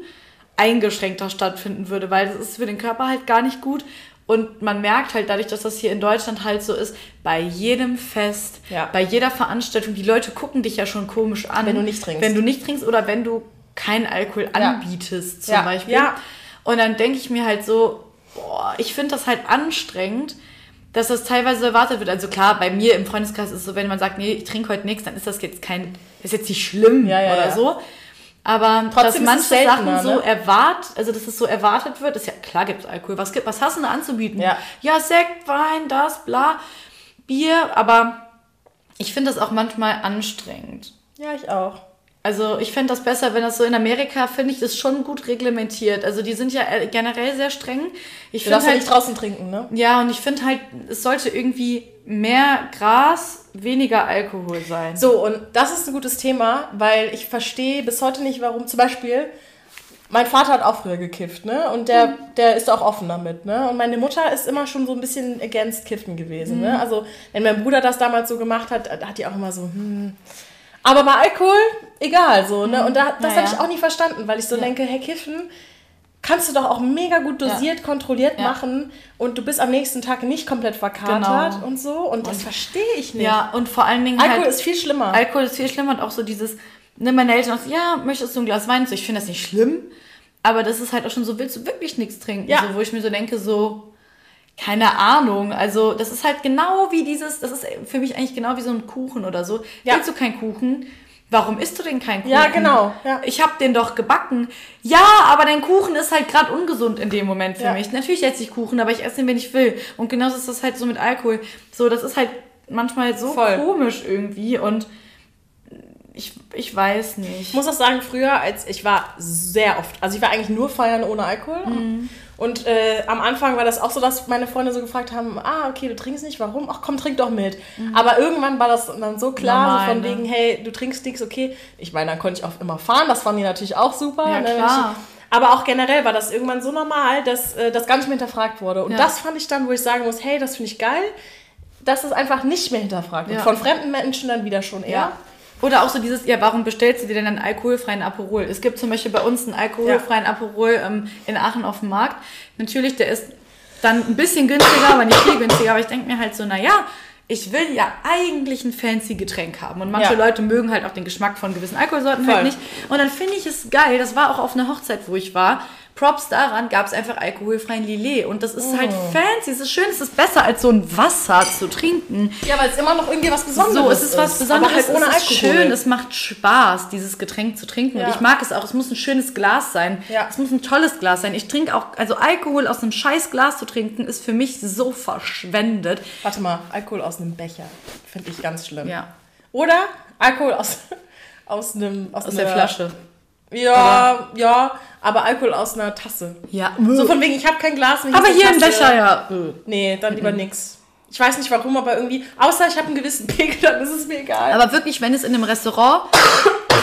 eingeschränkter stattfinden würde, weil das ist für den Körper halt gar nicht gut. Und man merkt halt dadurch, dass das hier in Deutschland halt so ist, bei jedem Fest,
Ja.
bei jeder Veranstaltung, die Leute gucken dich ja schon komisch an.
Wenn du nicht trinkst.
Wenn du nicht trinkst oder wenn du keinen Alkohol anbietest, zum. Beispiel.
Ja.
Und dann denke ich mir halt so, boah, ich finde das halt anstrengend, dass das teilweise erwartet wird. Also klar, bei mir im Freundeskreis ist es so, wenn man sagt, nee, ich trinke heute nichts, dann ist das jetzt kein, ist jetzt nicht schlimm
Ja, ja,
oder
ja.
so. Aber
Trotzdem
dass manche Sachen so
ne?
erwartet, also dass es so erwartet wird, ist ja klar gibt es Alkohol. Was, gibt, was hast du denn anzubieten?
Ja.
ja, Sekt, Wein, das, bla, Bier, aber ich finde das auch manchmal anstrengend.
ja, ich auch.
Also ich fände das besser, wenn das so in Amerika, finde ich, das schon gut reglementiert. Also die sind ja äh, generell sehr streng. Ich
Du darfst ja
halt,
nicht draußen trinken, ne?
ja, und ich finde halt, es sollte irgendwie mehr Gras, weniger Alkohol sein.
So, und das ist ein gutes Thema, weil ich verstehe bis heute nicht, warum zum Beispiel. Mein Vater hat auch früher gekifft, ne? Und der, der ist auch offen damit, ne? Und meine Mutter ist immer schon so ein bisschen against Kiffen gewesen, ne? Also, wenn mein Bruder das damals so gemacht hat, hat die auch immer so, hm. Aber bei Alkohol, egal, so, ne? Und da, das
Ja,
habe
ja.
ich auch nie verstanden, weil ich so
Ja.
denke, hey, Kiffen kannst du doch auch mega gut dosiert, kontrolliert
Ja.
machen und du bist am nächsten Tag nicht komplett verkatert
Genau.
und so. Und das verstehe ich nicht.
Ja, und vor allen Dingen
Alkohol
halt,
ist viel schlimmer.
Alkohol ist viel schlimmer und auch so dieses, ne, meine Eltern auch so, ja, möchtest du ein Glas Wein? So, ich finde das nicht schlimm, aber das ist halt auch schon so, willst du wirklich nichts trinken?
Ja.
So, wo ich mir so denke, so, keine Ahnung, also das ist halt genau wie dieses, das ist für mich eigentlich genau wie so ein Kuchen oder so.
Ja.
Willst du keinen Kuchen? Warum isst du denn keinen Kuchen?
Ja, genau, ja.
Ich habe den doch gebacken. Ja, aber dein Kuchen ist halt gerade ungesund in dem Moment für
Ja.
mich. Natürlich esse ich Kuchen, aber ich esse ihn, wenn ich will. Und genauso ist das halt so mit Alkohol. So, das ist halt manchmal so
Voll.
komisch irgendwie und ich, ich weiß nicht.
Ich muss auch sagen, früher, als ich war sehr oft, also ich war eigentlich nur feiern ohne Alkohol. Und äh, am Anfang war das auch so, dass meine Freunde so gefragt haben, ah, okay, du trinkst nicht, warum? Ach komm, trink doch mit. Aber irgendwann war das dann so klar,
Normal,
so von
ne?
wegen, hey, du trinkst nichts, okay. Ich meine, dann konnte ich auch immer fahren, das fanden die natürlich auch super.
Ja,
ne,
klar.
Ich, Aber auch generell war das irgendwann so normal, dass äh, das gar nicht mehr hinterfragt wurde. Und
Ja.
das fand ich dann, wo ich sagen muss, hey, das finde ich geil, dass es einfach nicht mehr hinterfragt wird.
Ja.
Von fremden Menschen dann wieder schon eher.
Ja. Oder auch so dieses, ja, warum bestellst du dir denn einen alkoholfreien Aperol? Es gibt zum Beispiel bei uns einen alkoholfreien Aperol ähm, in Aachen auf dem Markt. Natürlich, der ist dann ein bisschen günstiger, aber nicht viel günstiger. Aber ich denke mir halt so, naja, ich will ja eigentlich ein fancy Getränk haben. Und manche
Ja.
Leute mögen halt auch den Geschmack von gewissen Alkoholsorten
Voll.
halt nicht. Und dann finde ich es geil, das war auch auf einer Hochzeit, wo ich war. Props daran gab es einfach alkoholfreien Lillet. Und das ist halt
Oh.
fancy, es ist schön, es ist besser als so ein Wasser zu trinken.
Ja, weil es immer noch irgendwie was Besonderes
So, es ist was Besonderes,
halt ohne
es ist
Alkohol.
schön, es macht Spaß, dieses Getränk zu trinken.
Ja.
Und ich mag es auch, es muss ein schönes Glas sein.
Ja.
Es muss ein tolles Glas sein. Ich trinke auch, also Alkohol aus einem scheiß Glas zu trinken, ist für mich so verschwendet.
Warte mal, Alkohol aus einem Becher. Finde ich ganz schlimm.
Ja,
Oder Alkohol aus, aus einem...
aus
einer-
der Flasche.
Ja, ja, aber Alkohol aus einer Tasse.
Ja.
So von wegen, ich habe kein Glas mehr.
Aber hier ein. Becher, ja.
Nee, dann lieber nix. Ich weiß nicht warum, aber irgendwie, außer ich habe einen gewissen Pegel, dann ist es mir egal.
Aber wirklich, wenn es in einem Restaurant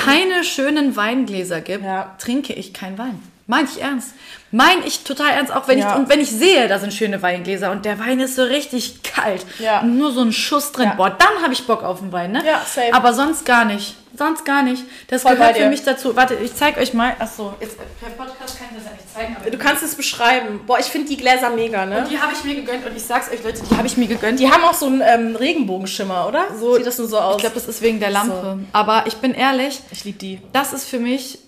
keine schönen Weingläser gibt,
Ja.
trinke ich keinen Wein. Meine ich ernst. Meine ich total ernst, auch wenn
Ja.
ich und wenn ich sehe, da sind schöne Weingläser und der Wein ist so richtig kalt
Ja.
und nur so ein Schuss drin.
Ja.
Boah, dann habe ich Bock auf den Wein, ne?
Ja, same.
Aber sonst gar nicht. Sonst gar nicht. Das
Voll
gehört für mich dazu. Warte, ich zeige euch mal. Achso, jetzt per Podcast kann ich das ja nicht zeigen. Aber
du kannst es beschreiben. Boah, ich finde die Gläser mega, ne?
die habe ich mir gegönnt und ich sag's euch, Leute, die habe ich mir gegönnt.
Die haben auch so einen ähm, Regenbogenschimmer, oder?
So-
Sieht das nur so aus?
ich glaube, das ist wegen der Lampe. Aber ich bin ehrlich,
ich liebe die.
das ist für mich,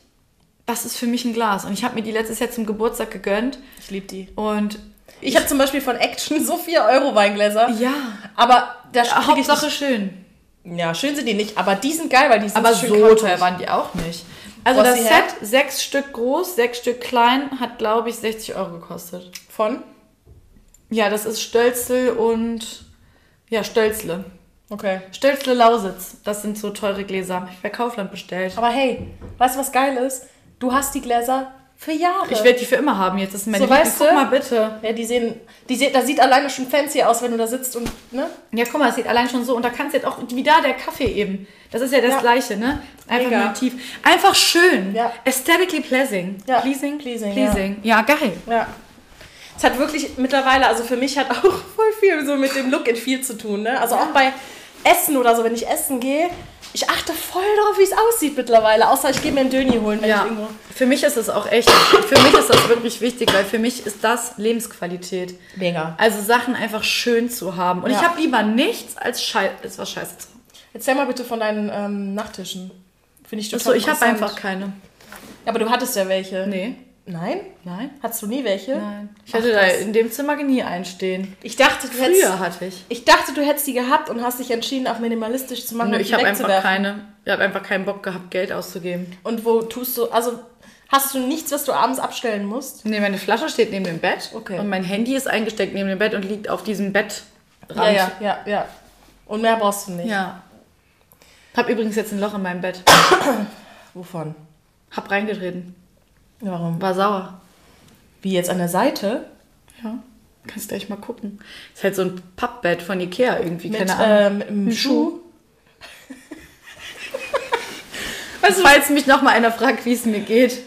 das ist für mich ein Glas. Und ich habe mir die letztes Jahr zum Geburtstag gegönnt.
Ich liebe die.
Und
Ich habe zum Beispiel von Action so 4 Euro Weingläser.
ja,
Aber da ich
Hauptsache schön.
nicht, Ja, schön sind die nicht, aber die sind geil, weil die sind
Aber
schön
so teuer waren die auch nicht. Also
Was
das Set,
her?
sechs Stück groß, sechs Stück klein, hat glaube ich 60 Euro gekostet.
Von?
Ja, das ist Stölzel und ja, Stölzle.
Okay.
Stölzle Lausitz. Das sind so teure Gläser. Hab ich bei Kaufland bestellt.
Aber hey, weißt du, was geil ist? Du hast die Gläser für Jahre.
Ich werde die für immer haben jetzt. Das ist meine
So,
Liebling.
weißt
Guck
du?
mal bitte.
ja, die sehen, die sehen, da sieht alleine schon fancy aus, wenn du da sitzt und, ne?
Ja, guck mal, es sieht allein schon so. Und da kannst du jetzt auch, wie da der Kaffee eben. Das ist ja das
Ja.
Gleiche, ne? Einfach
Mega.
nur tief. Einfach schön.
Ja.
Aesthetically pleasing.
Ja.
Pleasing.
Pleasing,
Pleasing. Ja. geil.
Ja. Es hat wirklich mittlerweile, also für mich hat auch voll viel so mit dem Look and Feel zu tun, ne? Also auch bei Essen oder so, wenn ich essen gehe, ich achte voll darauf, wie es aussieht mittlerweile. Außer ich gehe mir einen Döni holen, wenn ich
Ja,
irgendwo...
für mich ist es auch echt, für mich ist das wirklich wichtig, weil für mich ist das Lebensqualität.
Mega.
Also Sachen einfach schön zu haben. Und
Ja.
ich habe lieber nichts als Schei als was Scheiße.
Erzähl mal bitte von deinen ähm, Nachttischen. Finde ich total
Achso, ich habe einfach keine.
Aber du hattest ja welche.
Nee.
Nein?
Nein.
Hattest du nie welche?
Nein. Ich hatte
Ach,
da in dem Zimmer nie einstehen.
Ich dachte, du hättest...
Früher hatte ich.
Ich dachte, du hättest die gehabt und hast dich entschieden, auf minimalistisch zu machen
Nö, ich habe einfach keine, ich habe einfach keinen Bock gehabt, Geld auszugeben.
Und wo tust du, also hast du nichts, was du abends abstellen musst?
Nee, meine Flasche steht neben dem Bett.
Okay.
Und mein Handy ist eingesteckt neben dem Bett und liegt auf diesem Bett.
Ja, ja, ja, ja. Und mehr brauchst du nicht.
Ja. Hab übrigens jetzt ein Loch in meinem Bett.
Wovon?
Hab reingetreten.
Warum?
War sauer.
Wie jetzt an der Seite?
Ja. Kannst gleich mal gucken. Ist halt so ein Pappbett von Ikea irgendwie,
Mit,
keine Ahnung.
ähm, im Schuh?
Also, falls mich noch mal einer fragt, wie es mir geht,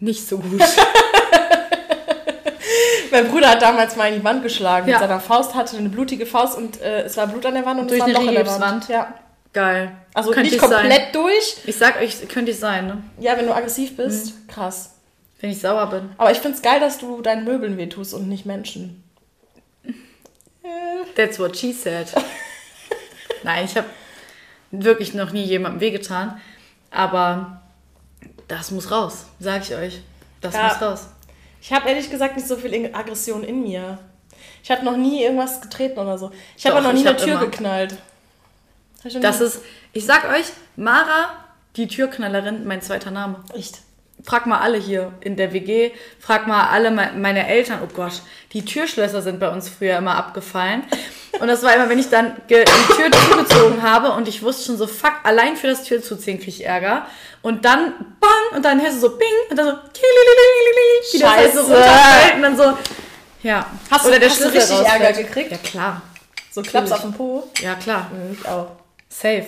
nicht so gut.
Mein Bruder hat damals mal in die Wand geschlagen
Ja.
mit seiner Faust, hatte eine blutige Faust und äh, es war Blut an der Wand und
Durch
es war ein
eine
Loch in der? Wand. Ja.
Geil.
Also
Könnte
nicht
ich sein.
komplett durch.
Ich sag euch, könnte ich sein, ne?
Ja, wenn du aggressiv bist,
Mhm.
krass.
Wenn ich sauer bin.
Aber ich find's geil, dass du deinen Möbeln wehtust und nicht Menschen.
That's what she said. Nein, ich habe wirklich noch nie jemandem wehgetan. Aber das muss raus, sag ich euch. Das
Ja.
muss raus.
Ich habe ehrlich gesagt nicht so viel Aggression in mir. Ich habe noch nie irgendwas getreten oder so. Ich habe noch nie eine Tür
immer.
geknallt.
Das ist, ich sag euch, Mara, die Türknallerin, mein zweiter Name.
echt.
Frag mal alle hier in der WG, frag mal alle me- meine Eltern. Oh Gott, die Türschlösser sind bei uns früher immer abgefallen. Und das war immer, wenn ich dann die Tür zugezogen habe und ich wusste schon so, fuck, allein für das Türzuziehen krieg ich Ärger. Und dann bang und dann hörst du so bing und dann so wie das halt so runterfällt und dann so, ja.
Hast du-
Oder der
hast du
Schlüssel
richtig Ärger
rausfällt.
gekriegt?
Ja, klar.
So Klaps auf dem Po.
Ja, klar.
Ich auch.
Safe.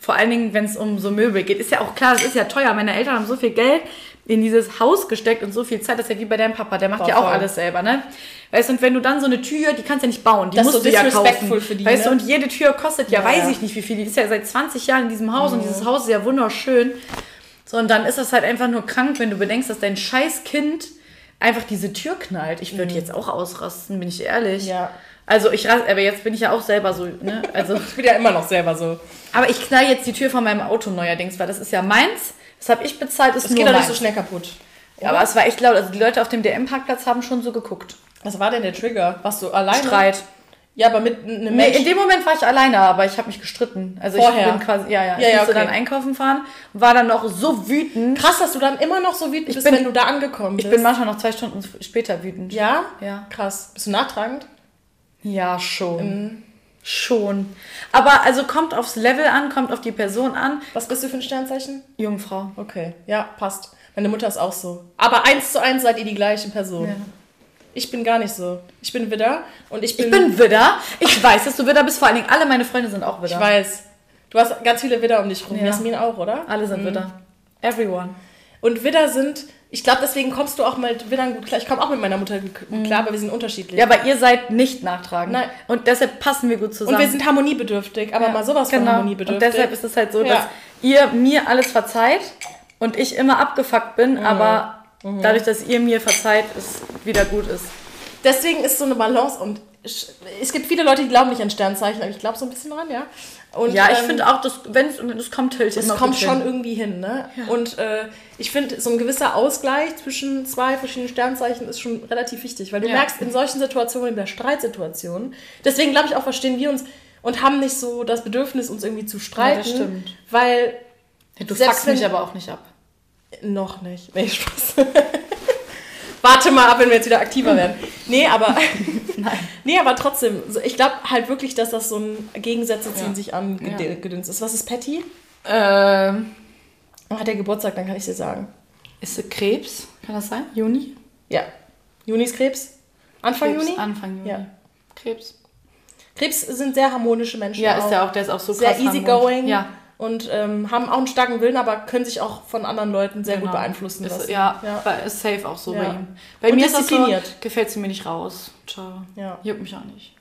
Vor allen Dingen, wenn es um so Möbel geht. Ist ja auch klar, es ist ja teuer. Meine Eltern haben so viel Geld in dieses Haus gesteckt und so viel Zeit, das ist ja wie bei deinem Papa, der macht
Boah,
ja auch
voll.
alles selber, ne? Weißt du, und wenn du dann so eine Tür, die kannst du ja nicht bauen, die
Das ist
musst
so
du ja kaufen.
für die,
weißt du,
ne?
und jede Tür kostet ja,
Ja,
weiß ich nicht wie viel, die ist ja seit 20 Jahren in diesem Haus und
Mhm.
dieses Haus ist ja wunderschön. So, und dann ist das halt einfach nur krank, wenn du bedenkst, dass dein scheiß Kind einfach diese Tür knallt. Ich würde jetzt auch ausrasten, bin ich ehrlich.
Mhm. Ja.
Also ich rast, aber jetzt bin ich ja auch selber so, ne? Also,
Ich bin ja immer noch selber so.
aber ich knall jetzt die Tür von meinem Auto neuerdings, weil das ist ja meins. Das habe ich bezahlt, ist
Es
nur
geht doch nicht
meins.
so schnell kaputt.
Ja, aber es war echt laut. Also die Leute auf dem DM-Parkplatz haben schon so geguckt.
Was war denn der Trigger? Warst du alleine?
Streit.
Ja, aber mit einem
Nee,
Mensch.
in dem Moment war ich alleine, aber ich habe mich gestritten. Also
Vorher?
ich bin quasi, ja, ja, ich
Ja, ja,
musste
okay.
dann einkaufen fahren, war dann noch so wütend.
Krass, dass du dann immer noch so wütend bist,
bin-
wenn du da angekommen bist.
Ich bin manchmal noch zwei Stunden später wütend.
Ja?
Ja.
Krass. Bist du nachtragend?
Ja, schon.
Mhm.
Schon. Aber also kommt aufs Level an, kommt auf die Person an.
Was bist du für ein Sternzeichen?
Jungfrau.
Okay, ja, passt. Meine Mutter ist auch so. Aber eins zu eins seid ihr die gleiche Person.
Ja.
Ich bin gar nicht so. Ich bin Widder und ich bin.
Ich bin Widder. Ich weiß, dass du Widder bist. Vor allen Dingen alle meine Freunde sind auch Widder.
Ich weiß. Du hast ganz viele Widder um dich rum.
Ja.
Jasmin auch, oder?
Alle sind Widder. Everyone.
Und Widder sind. Ich glaube, deswegen kommst du auch mit Widdern gut klar. Ich komme auch mit meiner Mutter gut klar, aber wir sind unterschiedlich.
Mhm. Ja, aber ihr seid nicht nachtragend.
Nein.
Und deshalb passen wir gut zusammen.
und wir sind harmoniebedürftig, aber
Ja,
mal sowas von
genau.
harmoniebedürftig.
Und deshalb ist es halt so,
Ja.
dass ihr mir alles verzeiht und ich immer abgefuckt bin,
Mhm.
aber dadurch, dass ihr mir verzeiht, es wieder gut ist.
deswegen ist so eine Balance und es gibt viele Leute, die glauben nicht an Sternzeichen, aber ich glaube so ein bisschen dran, ja. Und,
Ja, ich
ähm,
finde auch, dass, wenn es es kommt, hält
es kommt schon
hin.
irgendwie hin, ne? Und äh, ich finde, so ein gewisser Ausgleich zwischen zwei verschiedenen Sternzeichen ist schon relativ wichtig, weil du
Ja.
merkst in solchen Situationen, in der Streitsituation, deswegen glaube ich auch, verstehen wir uns und haben nicht so das Bedürfnis, uns irgendwie zu streiten,
das stimmt.
weil
Ja, du fuckst mich aber auch nicht ab.
noch nicht. Nee, Spaß. Warte mal ab, wenn wir jetzt wieder aktiver werden. Nee, aber. Nee, aber trotzdem. Ich glaube halt wirklich, dass das so ein Gegensätze ziehen
Ja.
sich an
Ja.
Ged- Gedöns ist. Was ist Patty?
Ähm,
Hat der Geburtstag, dann kann ich dir sagen.
ist es Krebs? Kann das sein? Juni?
Ja. Junis Krebs? Anfang
Krebs,
Juni?
Anfang Juni.
Ja.
Krebs.
Krebs sind sehr harmonische Menschen.
Ja,
auch.
ist ja auch, der ist auch so
sehr
krass
easygoing.
Ja.
Und ähm, haben auch einen starken Willen, aber können sich auch von anderen Leuten sehr
Genau.
gut beeinflussen
ist,
lassen.
Ja,
ja.
ist safe auch so
Ja.
bei ihm. Bei
Und
mir ist das so, gefällt sie mir nicht raus. Ciao.
Ja.
Juckt mich auch nicht.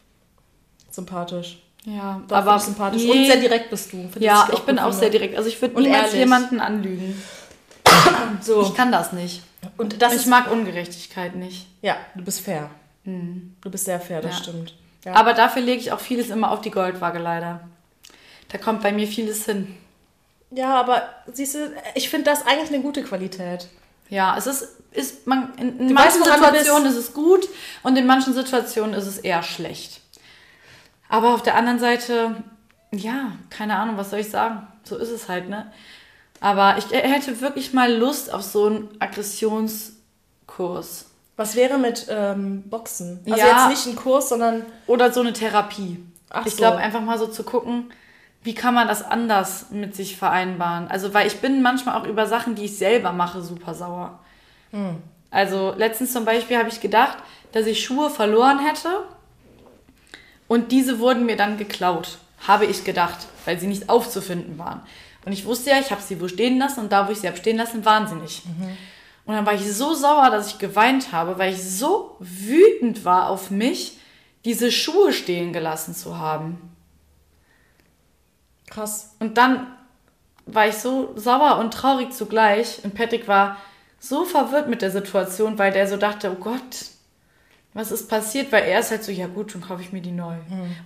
Sympathisch.
Ja,
Doch,
aber
ich sympathisch.
Nee.
Und sehr direkt bist du. Find
Ja,
das
ich bin auch
finde.
sehr direkt. Also ich würde niemals
ehrlich.
jemanden anlügen.
So.
Ich kann das nicht.
Und das
ich mag Ungerechtigkeit nicht.
ja, du bist fair. Du bist sehr fair, das
Ja.
stimmt. Ja.
Aber dafür lege ich auch vieles immer auf die Goldwaage leider. Da kommt bei mir vieles hin.
ja, aber siehst du, ich finde das eigentlich eine gute Qualität.
Ja, es ist, ist man, in, in manchen Situationen ist es gut und in manchen Situationen ist es eher schlecht. Aber auf der anderen Seite, ja, keine Ahnung, was soll ich sagen? So ist es halt, ne? Aber ich hätte wirklich mal Lust auf so einen Aggressionskurs.
Was wäre mit ähm, Boxen? Also
Ja.
jetzt nicht ein Kurs, sondern
Oder so eine Therapie.
Ach
ich
so.
glaube, einfach mal so zu gucken, wie kann man das anders mit sich vereinbaren. Also, weil ich bin manchmal auch über Sachen, die ich selber mache, super sauer.
Hm.
Also, letztens zum Beispiel habe ich gedacht, dass ich Schuhe verloren hätte und diese wurden mir dann geklaut. Habe ich gedacht, weil sie nicht aufzufinden waren. Und ich wusste ja, ich habe sie wo stehen lassen und da, wo ich sie habe stehen lassen, waren sie nicht. Und dann war ich so sauer, dass ich geweint habe, weil ich so wütend war auf mich, diese Schuhe stehen gelassen zu haben.
Krass.
Und dann war ich so sauer und traurig zugleich. Und Patrick war so verwirrt mit der Situation, weil der so dachte, oh Gott, was ist passiert? Weil er ist halt so, ja gut, dann kaufe ich mir die neu.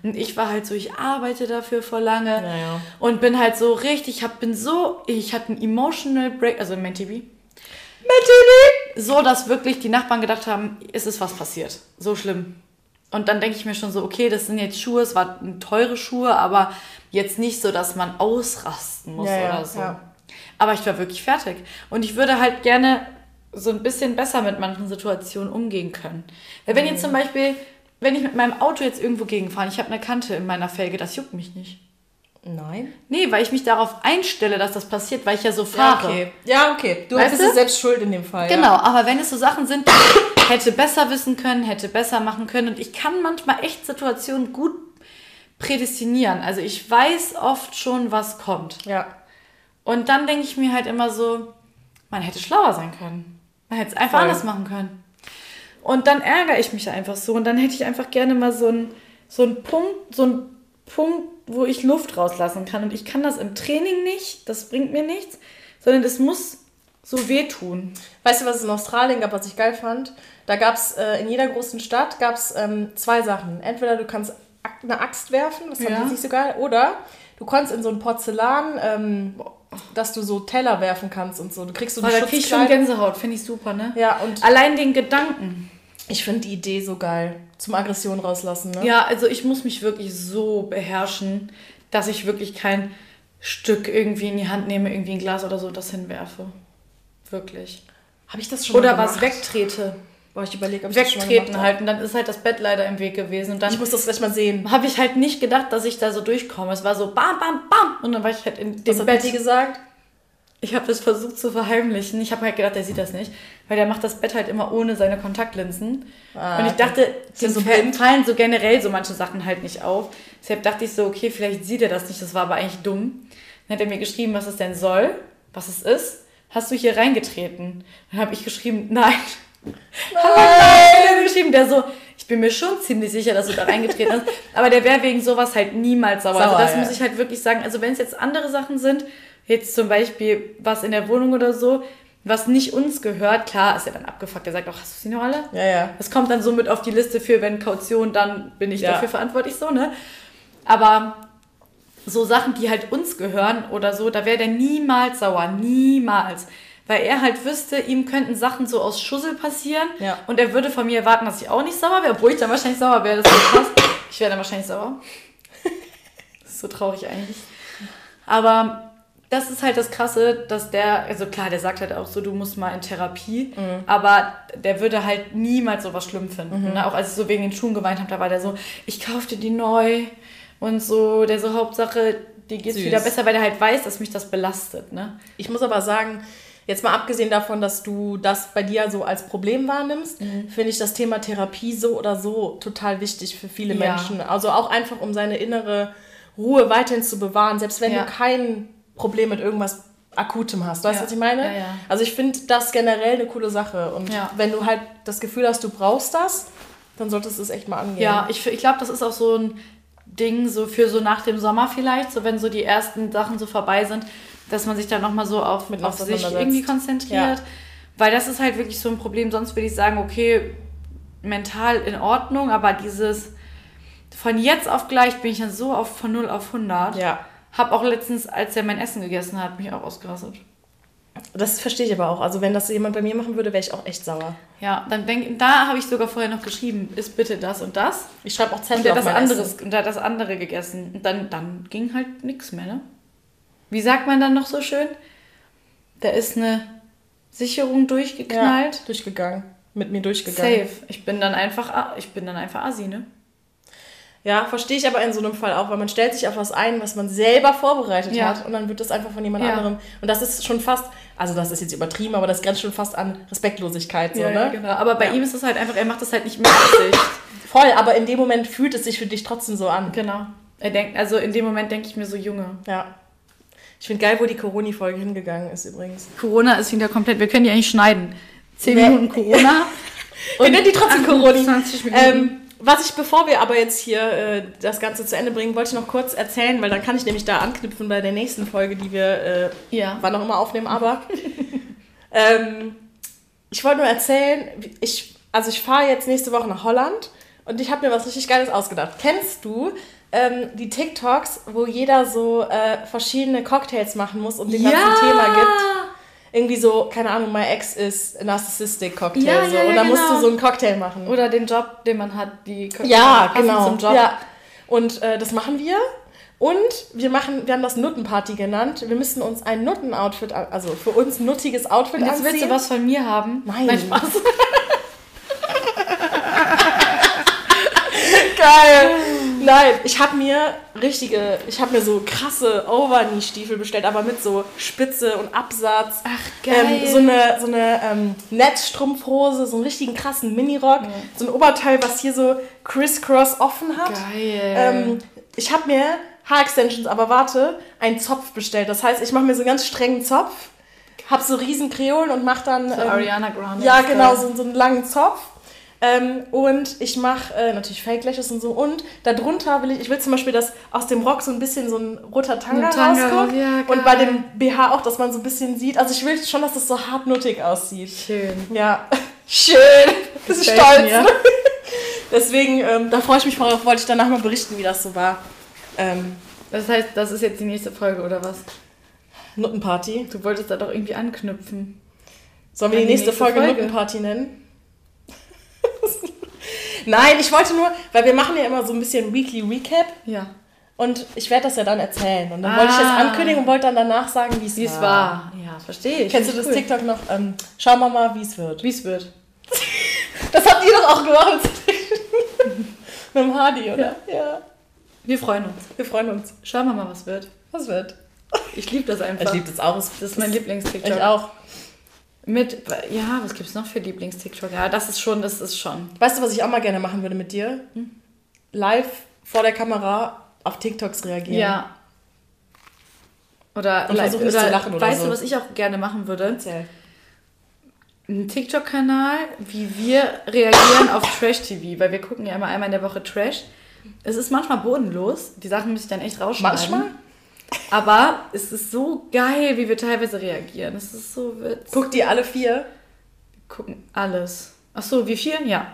Und ich war halt so, ich arbeite dafür vor lange
Ja, ja.
und bin halt so richtig, hab, bin so, ich hatte einen emotional break, also mein TV. So, dass wirklich die Nachbarn gedacht haben, es ist was passiert. So schlimm. Und dann denke ich mir schon so, okay, das sind jetzt Schuhe, es waren teure Schuhe, aber jetzt nicht so, dass man ausrasten muss
Ja, ja,
oder so.
ja.
Aber ich war wirklich fertig. Und ich würde halt gerne so ein bisschen besser mit manchen Situationen umgehen können. Weil wenn jetzt zum Beispiel, wenn ich mit meinem Auto jetzt irgendwo gegenfahre, ich habe eine Kante in meiner Felge, das juckt mich nicht.
Nein.
Nee, weil ich mich darauf einstelle, dass das passiert, weil ich ja so
Ja,
fahre.
okay. Ja, okay. Du
Weißt
bist
du?
es selbst schuld in dem Fall.
Genau, aber wenn es so Sachen sind, die ich hätte besser wissen können, hätte besser machen können und ich kann manchmal echt Situationen gut prädestinieren. Also ich weiß oft schon, was kommt.
Ja. ja.
Und dann denke ich mir halt immer so, man hätte schlauer sein können. Man hätte es einfach
Voll.
anders machen können. Und dann ärgere ich mich einfach so. Und dann hätte ich einfach gerne mal so einen so einen Punkt, so einen Punkt, wo ich Luft rauslassen kann. Und ich kann das im Training nicht, das bringt mir nichts, sondern es muss so wehtun.
Weißt du, was es in Australien gab, was ich geil fand? Da gab es äh, in jeder großen Stadt gab's, ähm, zwei Sachen. Entweder du kannst eine Axt werfen, das fand ich
Ja.
jetzt nicht so geil, oder du konntest in so ein Porzellan, ähm, dass du so Teller werfen kannst und so. Du kriegst so eine
da krieg ich schon. Gänsehaut, finde ich super, ne?
Ja, und
Allein den Gedanken.
Ich finde die Idee so geil. Zum Aggression rauslassen, ne?
Ja, also ich muss mich wirklich so beherrschen, dass ich wirklich kein Stück irgendwie in die Hand nehme, irgendwie ein Glas oder so das hinwerfe. Wirklich.
Habe ich das schon
Oder was wegtrete.
Boah, ich überlege, ob ich das
Wegtreten
gemacht
halt. Und dann ist halt das Bett leider im Weg gewesen. Und
habe. Ich
dann
muss das gleich mal sehen.
habe ich halt nicht gedacht, dass ich da so durchkomme. Es war so bam, bam, bam. Und dann war ich halt in
Was
dem
hat
Bett.
Betty gesagt?
Ich habe das versucht zu verheimlichen. Ich habe halt gedacht, der sieht das nicht. Weil der macht das Bett halt immer ohne seine Kontaktlinsen.
Ah,
und ich dachte, dem
so
fallen so generell so manche Sachen halt nicht auf. Deshalb dachte ich so, okay, vielleicht sieht er das nicht. Das war aber eigentlich dumm. Dann hat er mir geschrieben, was es denn soll, was es ist. Hast du hier reingetreten? Dann habe ich geschrieben, nein. Hat er geschrieben, der so, ich bin mir schon ziemlich sicher, dass du da reingetreten hast. Aber der wäre wegen sowas halt niemals sauer. also
Sauer,
das
ja.
muss ich halt wirklich sagen. Also wenn es jetzt andere Sachen sind, jetzt zum Beispiel was in der Wohnung oder so, was nicht uns gehört, klar, ist ja dann abgefuckt. Der sagt auch, hast du sie noch alle?
Ja, ja.
Das kommt dann so mit auf die Liste für, wenn Kaution, dann bin ich
Ja.
dafür verantwortlich, so, ne? Aber so Sachen, die halt uns gehören oder so, da wäre der niemals sauer, niemals. Weil er halt wüsste, ihm könnten Sachen so aus Schussel passieren
Ja.
und er würde von mir erwarten, dass ich auch nicht sauer wäre, obwohl ich dann wahrscheinlich sauer wäre, das krass. Ich wäre dann wahrscheinlich sauer. Das ist so traurig eigentlich. Aber das ist halt das Krasse, dass der, also klar, der sagt halt auch so, du musst mal in Therapie, aber der würde halt niemals sowas schlimm finden. Ne? Auch als ich so wegen den Schuhen geweint habe, da war der so, ich kaufte die neu und so, der so Hauptsache, dir geht's
Süß.
wieder besser, weil der halt weiß, dass mich das belastet. Ne?
Ich muss aber sagen, jetzt mal abgesehen davon, dass du das bei dir so als Problem wahrnimmst,
Mhm.
finde ich das Thema Therapie so oder so total wichtig für viele
Ja.
Menschen. Also auch einfach, um seine innere Ruhe weiterhin zu bewahren, selbst wenn
Ja.
du kein Problem mit irgendwas Akutem hast. Weißt du,
Ja.
was ich meine?
Ja, ja.
Also ich finde das generell eine coole Sache. Und
Ja.
wenn du halt das Gefühl hast, du brauchst das, dann solltest du es echt mal angehen.
Ja, ich, ich glaube, das ist auch so ein Ding, so für so nach dem Sommer vielleicht, so wenn so die ersten Sachen so vorbei sind, dass man sich dann nochmal so auf,
Mit
auf sich irgendwie konzentriert. Weil das ist halt wirklich so ein Problem. Sonst würde ich sagen, okay, mental in Ordnung, aber dieses von jetzt auf gleich bin ich dann so auf von 0 auf 100.
Ja.
Hab auch letztens, als er mein Essen gegessen hat, mich auch ausgerastet.
Das verstehe ich aber auch. Also wenn das jemand bei mir machen würde, wäre ich auch echt sauer.
Ja, dann denk, da habe ich sogar vorher noch geschrieben, ist bitte das und das.
Ich schreibe auch
Und
Zettel
der
auf
hat das anderes und hat das andere gegessen. Und dann, dann ging halt nichts mehr, ne? Wie sagt man dann noch so schön? Da ist eine Sicherung durchgeknallt.
Ja, durchgegangen. Mit mir durchgegangen.
Safe. Ich bin dann einfach, ich bin dann einfach Asi, ne?
Ja, verstehe ich aber in so einem Fall auch, weil man stellt sich auf was ein, was man selber vorbereitet
Ja.
hat und dann wird das einfach von jemand
Ja.
anderem. Und das ist schon fast, also das ist jetzt übertrieben, aber das grenzt schon fast an Respektlosigkeit, so, ne?
genau. Aber bei
Ja.
ihm ist es halt einfach, er macht das halt nicht mit Absicht.
Voll, aber in dem Moment fühlt es sich für dich trotzdem so an.
genau. Er denkt, also in dem Moment denke ich mir so, Junge.
Ja. Ich finde geil, wo die Coroni-Folge hingegangen ist übrigens.
Corona ist wieder komplett, wir können die eigentlich schneiden. Zehn
Nee.
Minuten Corona.
Wir nennen die trotzdem Coroni.
20 Minuten.
Ähm, was ich, bevor wir aber jetzt hier äh, das Ganze zu Ende bringen, wollte ich noch kurz erzählen, weil dann kann ich nämlich da anknüpfen bei der nächsten Folge, die wir äh,
ja.
wann auch immer aufnehmen, aber ähm, ich wollte nur erzählen, ich, also ich fahre jetzt nächste Woche nach Holland und ich habe mir was richtig Geiles ausgedacht. Kennst du ähm, die TikToks, wo jeder so äh, verschiedene Cocktails machen muss und dem ganzen Thema gibt? Irgendwie so, keine Ahnung, my ex ist Narcissistic Cocktail.
Ja,
so.
ja, ja,
und dann musst
genau.
du so einen Cocktail machen.
Oder den Job, den man hat, die
Ja,
passen
genau.
zum Job.
Ja. Und äh, das machen wir. Und wir machen, wir haben das Nuttenparty genannt. Wir müssen uns ein Nutten-Outfit, also für uns ein nuttiges Outfit
Und jetzt
anziehen.
willst du was von mir haben?
Nein.
Spaß.
Geil. Nein, ich habe mir richtige, ich habe mir so krasse Overknee-Stiefel bestellt, aber mit so Spitze und Absatz.
Ach, geil.
Ähm, so eine, so eine ähm, Netzstrumpfhose, so einen richtigen krassen Minirock. So ein Oberteil, was hier so crisscross offen hat.
Geil.
Ähm, ich habe mir Haarextensions, aber warte, einen Zopf bestellt. Das heißt, ich mache mir so einen ganz strengen Zopf. hab so riesen Kreolen und mach dann...
So
ähm,
Ariana Grande.
Ja, genau, so, so einen langen Zopf. Ähm, und ich mache äh, natürlich Fake Lashes und so. Und darunter will ich, ich will zum Beispiel, dass aus dem Rock so ein bisschen so ein roter Tanga,
Ein Tanga
rauskommt.
ja,
und bei dem BH auch, dass man so ein bisschen sieht. Also ich will schon, dass das so hartnuttig aussieht.
Schön.
Ja, schön. Das ist stolz.
mir.
Deswegen, ähm, da freue ich mich drauf, wollte ich danach mal berichten, wie das so war. Ähm,
Das heißt, das ist jetzt die nächste Folge, oder was?
Nuttenparty.
Du wolltest da doch irgendwie anknüpfen.
Sollen wir die nächste,
nächste
Folge,
Folge.
Nuttenparty nennen? Nein, ich wollte nur, weil wir machen ja immer so ein bisschen Weekly Recap
Ja.
und ich werde das ja dann erzählen. Und dann wollte ich jetzt
Ah.
ankündigen und wollte dann danach sagen, wie es
Wie
war.
es war. Ja, verstehe ich.
Kennst du das
cool.
TikTok noch? Ähm, schauen wir mal, wie es wird.
Wie es wird.
Das habt ihr doch auch gemacht. Mit dem Hardy, oder? Ja.
Wir freuen uns.
Wir freuen uns.
Schauen wir mal, was wird.
Was wird?
Ich liebe das einfach.
Ich liebe das auch.
Das ist mein Lieblings-TikTok.
Ich auch.
Mit, ja, was gibt's noch für Lieblings-TikTok? Ja, das ist schon, das ist schon.
Weißt du, was ich auch mal gerne machen würde mit dir? Live vor der Kamera auf TikToks reagieren.
Ja. Oder,
Und versuchen nicht
oder
zu lachen oder
weißt
so.
du, was ich auch gerne machen würde?
Erzähl.
Ein TikTok-Kanal, wie wir reagieren auf Trash-TV, weil wir gucken ja immer einmal in der Woche Trash. Es ist manchmal bodenlos, die Sachen muss ich dann echt rausschneiden.
Manchmal?
Aber es ist so geil, wie wir teilweise reagieren. Es ist so witzig.
Guckt ihr alle vier?
Wir gucken alles. Ach so, wie viel? Ja.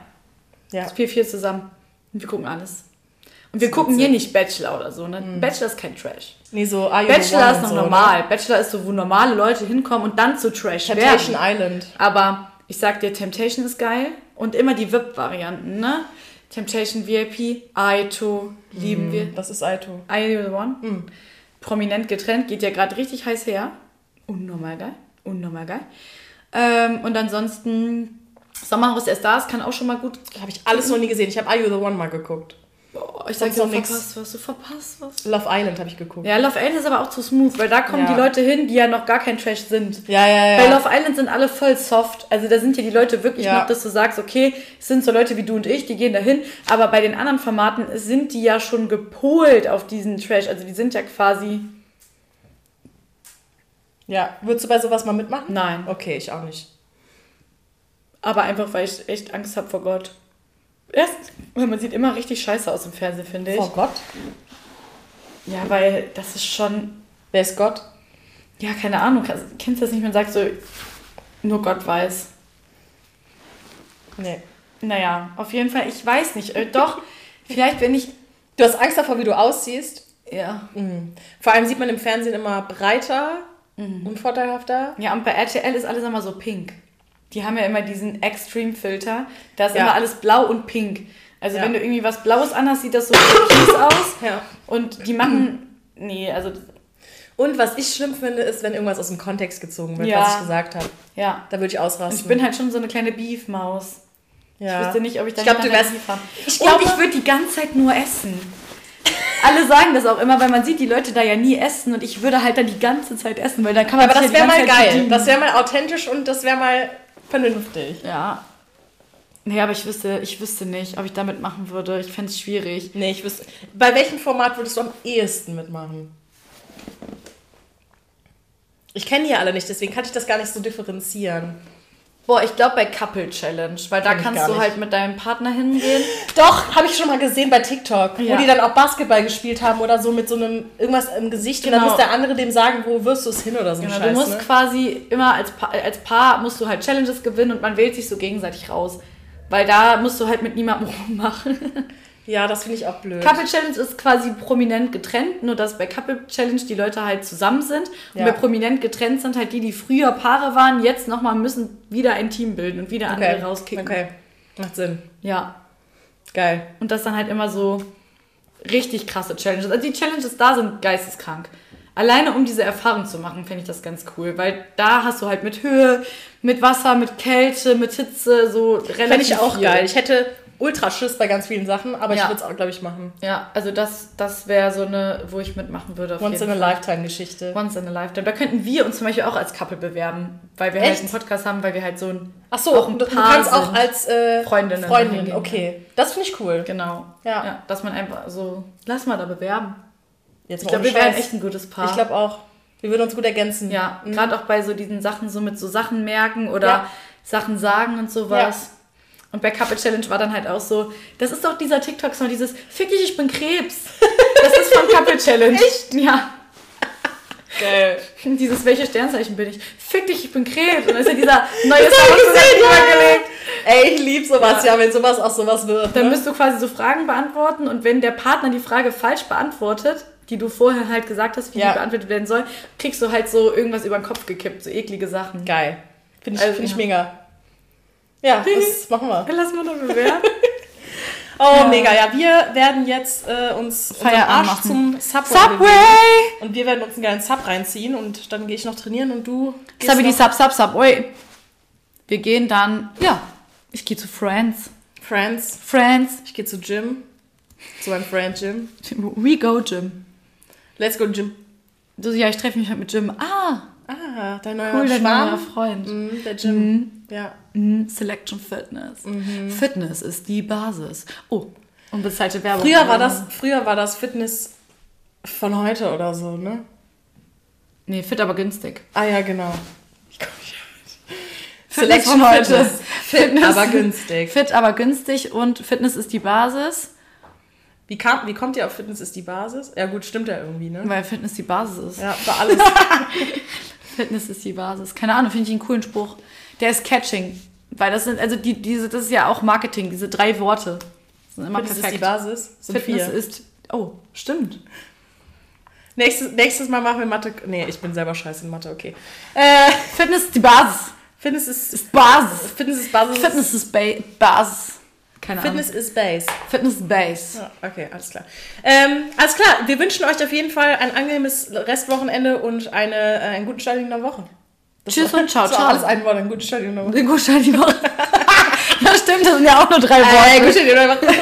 Ja.
Wir vier zusammen. Und wir gucken alles. Und wir gucken hier nicht Bachelor oder so. Ne? Bachelor ist kein Trash.
Nee, so Are You the
Bachelor ist noch
so, ne?
normal. Bachelor ist so, wo normale Leute hinkommen und dann zu Trash
Temptation
werden.
Island.
Aber ich sag dir, Temptation ist geil und immer die VIP-Varianten, ne? Temptation VIP, Aito, lieben wir.
Das ist Aito.
You the One? Prominent getrennt, geht ja gerade richtig heiß her. Unnormal geil. Unnormal geil. Ähm, und ansonsten Sommerhaus der Stars kann auch schon mal gut.
Habe ich alles noch nie gesehen. Ich habe Are You the One mal geguckt.
Boah, ich sag dir,
nix.
verpasst was, du verpasst was.
Love Island habe ich geguckt.
Ja, Love Island ist aber auch zu smooth, weil da kommen
Ja.
die Leute hin, die ja noch gar kein Trash sind.
Ja, ja, ja.
Bei Love Island sind alle voll soft. Also da sind ja die Leute wirklich
Ja.
noch, dass du sagst, okay, es sind so Leute wie du und ich, die gehen da hin. Aber bei den anderen Formaten sind die ja schon gepolt auf diesen Trash. Also die sind ja quasi.
ja. Würdest du bei sowas mal mitmachen?
Nein.
Okay, ich auch nicht.
Aber einfach, weil ich echt Angst habe vor Gott. Erst, weil man sieht immer richtig scheiße aus im Fernsehen, finde ich.
Vor Gott?
Ja, weil das ist schon.
Wer ist Gott?
Ja, keine Ahnung. Also, Kennst du das nicht? Man sagt so, nur Gott weiß.
Nee.
Naja, auf jeden Fall, ich weiß nicht. Äh, doch, vielleicht bin ich.
Du hast Angst davor, wie du aussiehst.
Ja.
Vor allem sieht man im Fernsehen immer breiter,
Mhm.
unvorteilhafter.
Ja, und bei RTL ist alles immer so pink. Die haben ja immer diesen Extreme-Filter. Da ist
Ja.
immer alles blau und pink. Also
Ja.
wenn du irgendwie was Blaues anhast, sieht das so türkis aus.
Ja.
Und die machen. Nee, also.
Und was ich schlimm finde, ist, wenn irgendwas aus dem Kontext gezogen wird,
Ja.
was ich gesagt habe.
Ja.
Da würde ich ausrasten.
Ich bin halt schon so eine kleine Beef-Maus.
ja.
Ich wüsste nicht, ob ich da
Ich glaube, du
nicht
wärst. Ich glaube,
ich würde die ganze Zeit nur essen. Alle sagen das auch immer, weil man sieht die Leute da ja nie essen und ich würde halt dann die ganze Zeit essen, weil dann kann man
aber das
die
wäre mal geil.
bedienen.
Das wäre mal authentisch und das wäre mal vernünftig.
Ja. Nee, aber ich wüsste, ich wüsste nicht, ob ich damit machen würde. Ich fände es schwierig.
Nee, ich wüsste. Bei welchem Format würdest du am ehesten mitmachen? Ich kenne die ja alle nicht, deswegen kann ich das gar nicht so differenzieren.
Boah, ich glaube bei Couple Challenge, weil da
Kenn
kannst du halt mit deinem Partner hingehen.
Doch, habe ich schon mal gesehen bei TikTok,
Ja.
wo die dann auch Basketball gespielt haben oder so mit so einem irgendwas im Gesicht und dann
Genau.
muss der andere dem sagen, wo wirst du es hin oder so ein
Genau,
Scheiß,
du musst
ne?
quasi immer als Paar, als Paar musst du halt Challenges gewinnen und man wählt sich so gegenseitig raus. Weil da musst du halt mit niemandem rummachen.
Ja, das finde ich auch blöd.
Couple Challenge ist quasi prominent getrennt, nur dass bei Couple Challenge die Leute halt zusammen sind. Und
Ja.
bei prominent getrennt sind halt die, die früher Paare waren, jetzt nochmal müssen wieder ein Team bilden und wieder andere rauskicken.
Okay, macht Sinn.
Ja.
Geil.
Und das dann halt immer so richtig krasse Challenges. Also die Challenges da sind geisteskrank. Alleine um diese Erfahrung zu machen, finde ich das ganz cool. Weil da hast du halt mit Höhe, mit Wasser, mit Kälte, mit Hitze so relativ
Fände ich auch
viel.
geil. Ich hätte ultra Schiss bei ganz vielen Sachen, aber ich
Ja.
würde es auch, glaube ich, machen.
Ja, also das, das wäre so eine, wo ich mitmachen würde.
Once in a. Lifetime-Geschichte.
Once in a Lifetime. Da könnten wir uns zum Beispiel auch als Couple bewerben, weil wir
Echt?
halt einen Podcast haben, weil wir halt so ein
Ach so,
auch ein
du, du
Paar
kannst auch
sind.
als äh,
Freundinnen
Freundin. Okay, das finde ich cool.
Genau.
Ja.
Dass man einfach so, lass mal da bewerben.
Jetzt
Ich glaube, wir wären echt ein gutes Paar.
Ich glaube auch. Wir würden uns gut ergänzen.
Ja,
Mhm.
gerade auch bei so diesen Sachen, so mit so Sachen merken oder
Ja.
Sachen sagen und sowas. Und bei Couple Challenge war dann halt auch so, das ist doch dieser TikTok-Song, dieses Fick dich, ich bin Krebs. Das ist von Couple Challenge. Echt? Ja.
Geil.
Dieses, welche Sternzeichen bin ich? Fick dich, ich bin Krebs. Und dann ist ja dieser neue Song übergelegt.
Ey, ich lieb sowas, ja. wenn sowas auch sowas wird.
Dann
ne?
müsst du quasi so Fragen beantworten und wenn der Partner die Frage falsch beantwortet, die du vorher halt gesagt hast, wie
Ja.
die beantwortet werden soll, kriegst du halt so irgendwas über den Kopf gekippt, so eklige Sachen.
Geil. Finde ich,
Also,
find ich
ja.
mega. Ja, das machen wir.
Lass mal noch bewerten.
Oh,
Ja.
mega. Ja, wir werden jetzt äh, uns
Feierabend
Arsch
machen.
zum Subway,
Subway!
Und wir werden uns einen geilen Sub reinziehen und dann gehe ich noch trainieren und du
Sabi die
noch
Sub, Sub, Subway. Wir gehen dann, ja, ich gehe zu Friends.
Friends.
Friends.
Ich gehe zu Gym. Zu meinem Friend Jim.
We go, Jim.
Let's go, Jim.
Du, ja, ich treffe mich heute mit Jim. Ah,
Ah, dein neuer
cool, dein neuer. Freund.
Mhm, der Jim. Ja.
Mhm, Selection Fitness. Fitness ist die Basis. Oh, unbezahlte Werbung.
Früher war das, früher war das Fitness von heute oder so, ne?
Nee, fit, aber günstig.
Ah ja, genau. Ich komm nicht
Fitness
Selection
von heute.
Fitness. Fit, aber günstig.
Fit, aber günstig und Fitness ist die Basis,
Wie, kam, wie kommt ihr auf Fitness ist die Basis? Ja gut, stimmt ja irgendwie, ne?
weil Fitness die Basis ist.
Ja, für alles.
Fitness ist die Basis. Keine Ahnung, finde ich einen coolen Spruch. Der ist catching. Weil das sind, also die, diese, das ist ja auch Marketing, diese drei Worte. Sind immer
Fitness ist
perfekt.
die Basis. Sind
Fitness
vier.
ist. Oh, stimmt.
Nächstes, nächstes Mal machen wir Mathe. Nee, ich bin selber scheiße in Mathe, okay. Äh,
Fitness ist die Basis.
Fitness ist,
Ist Basis.
Fitness ist Basis.
Fitness ist ba Basis. Keine
Fitness ist Base.
Ahnung. Fitness Base.
Ja, okay, alles klar. Ähm, alles klar, wir wünschen euch auf jeden Fall ein angenehmes Restwochenende und eine, äh, einen guten Start in der Woche. Das
Tschüss
war-
und ciao,
das
ciao.
alles ein Wort, ein guten Start in der Woche.
Den Gutschein die Woche. ja, stimmt, das sind ja auch nur drei
Äh,
Worte.
in der Woche.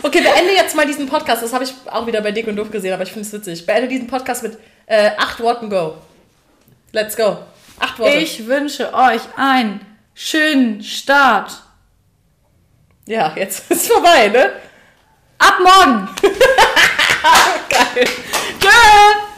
Okay, beende jetzt mal diesen Podcast. Das habe ich auch wieder bei Dick und Doof gesehen, aber ich finde es witzig. Beende diesen Podcast mit äh, acht Worten Go. Let's go. Acht Worte.
Ich wünsche euch einen schönen Start.
Ja, jetzt ist es vorbei, ne?
Ab morgen! Geil! Girl!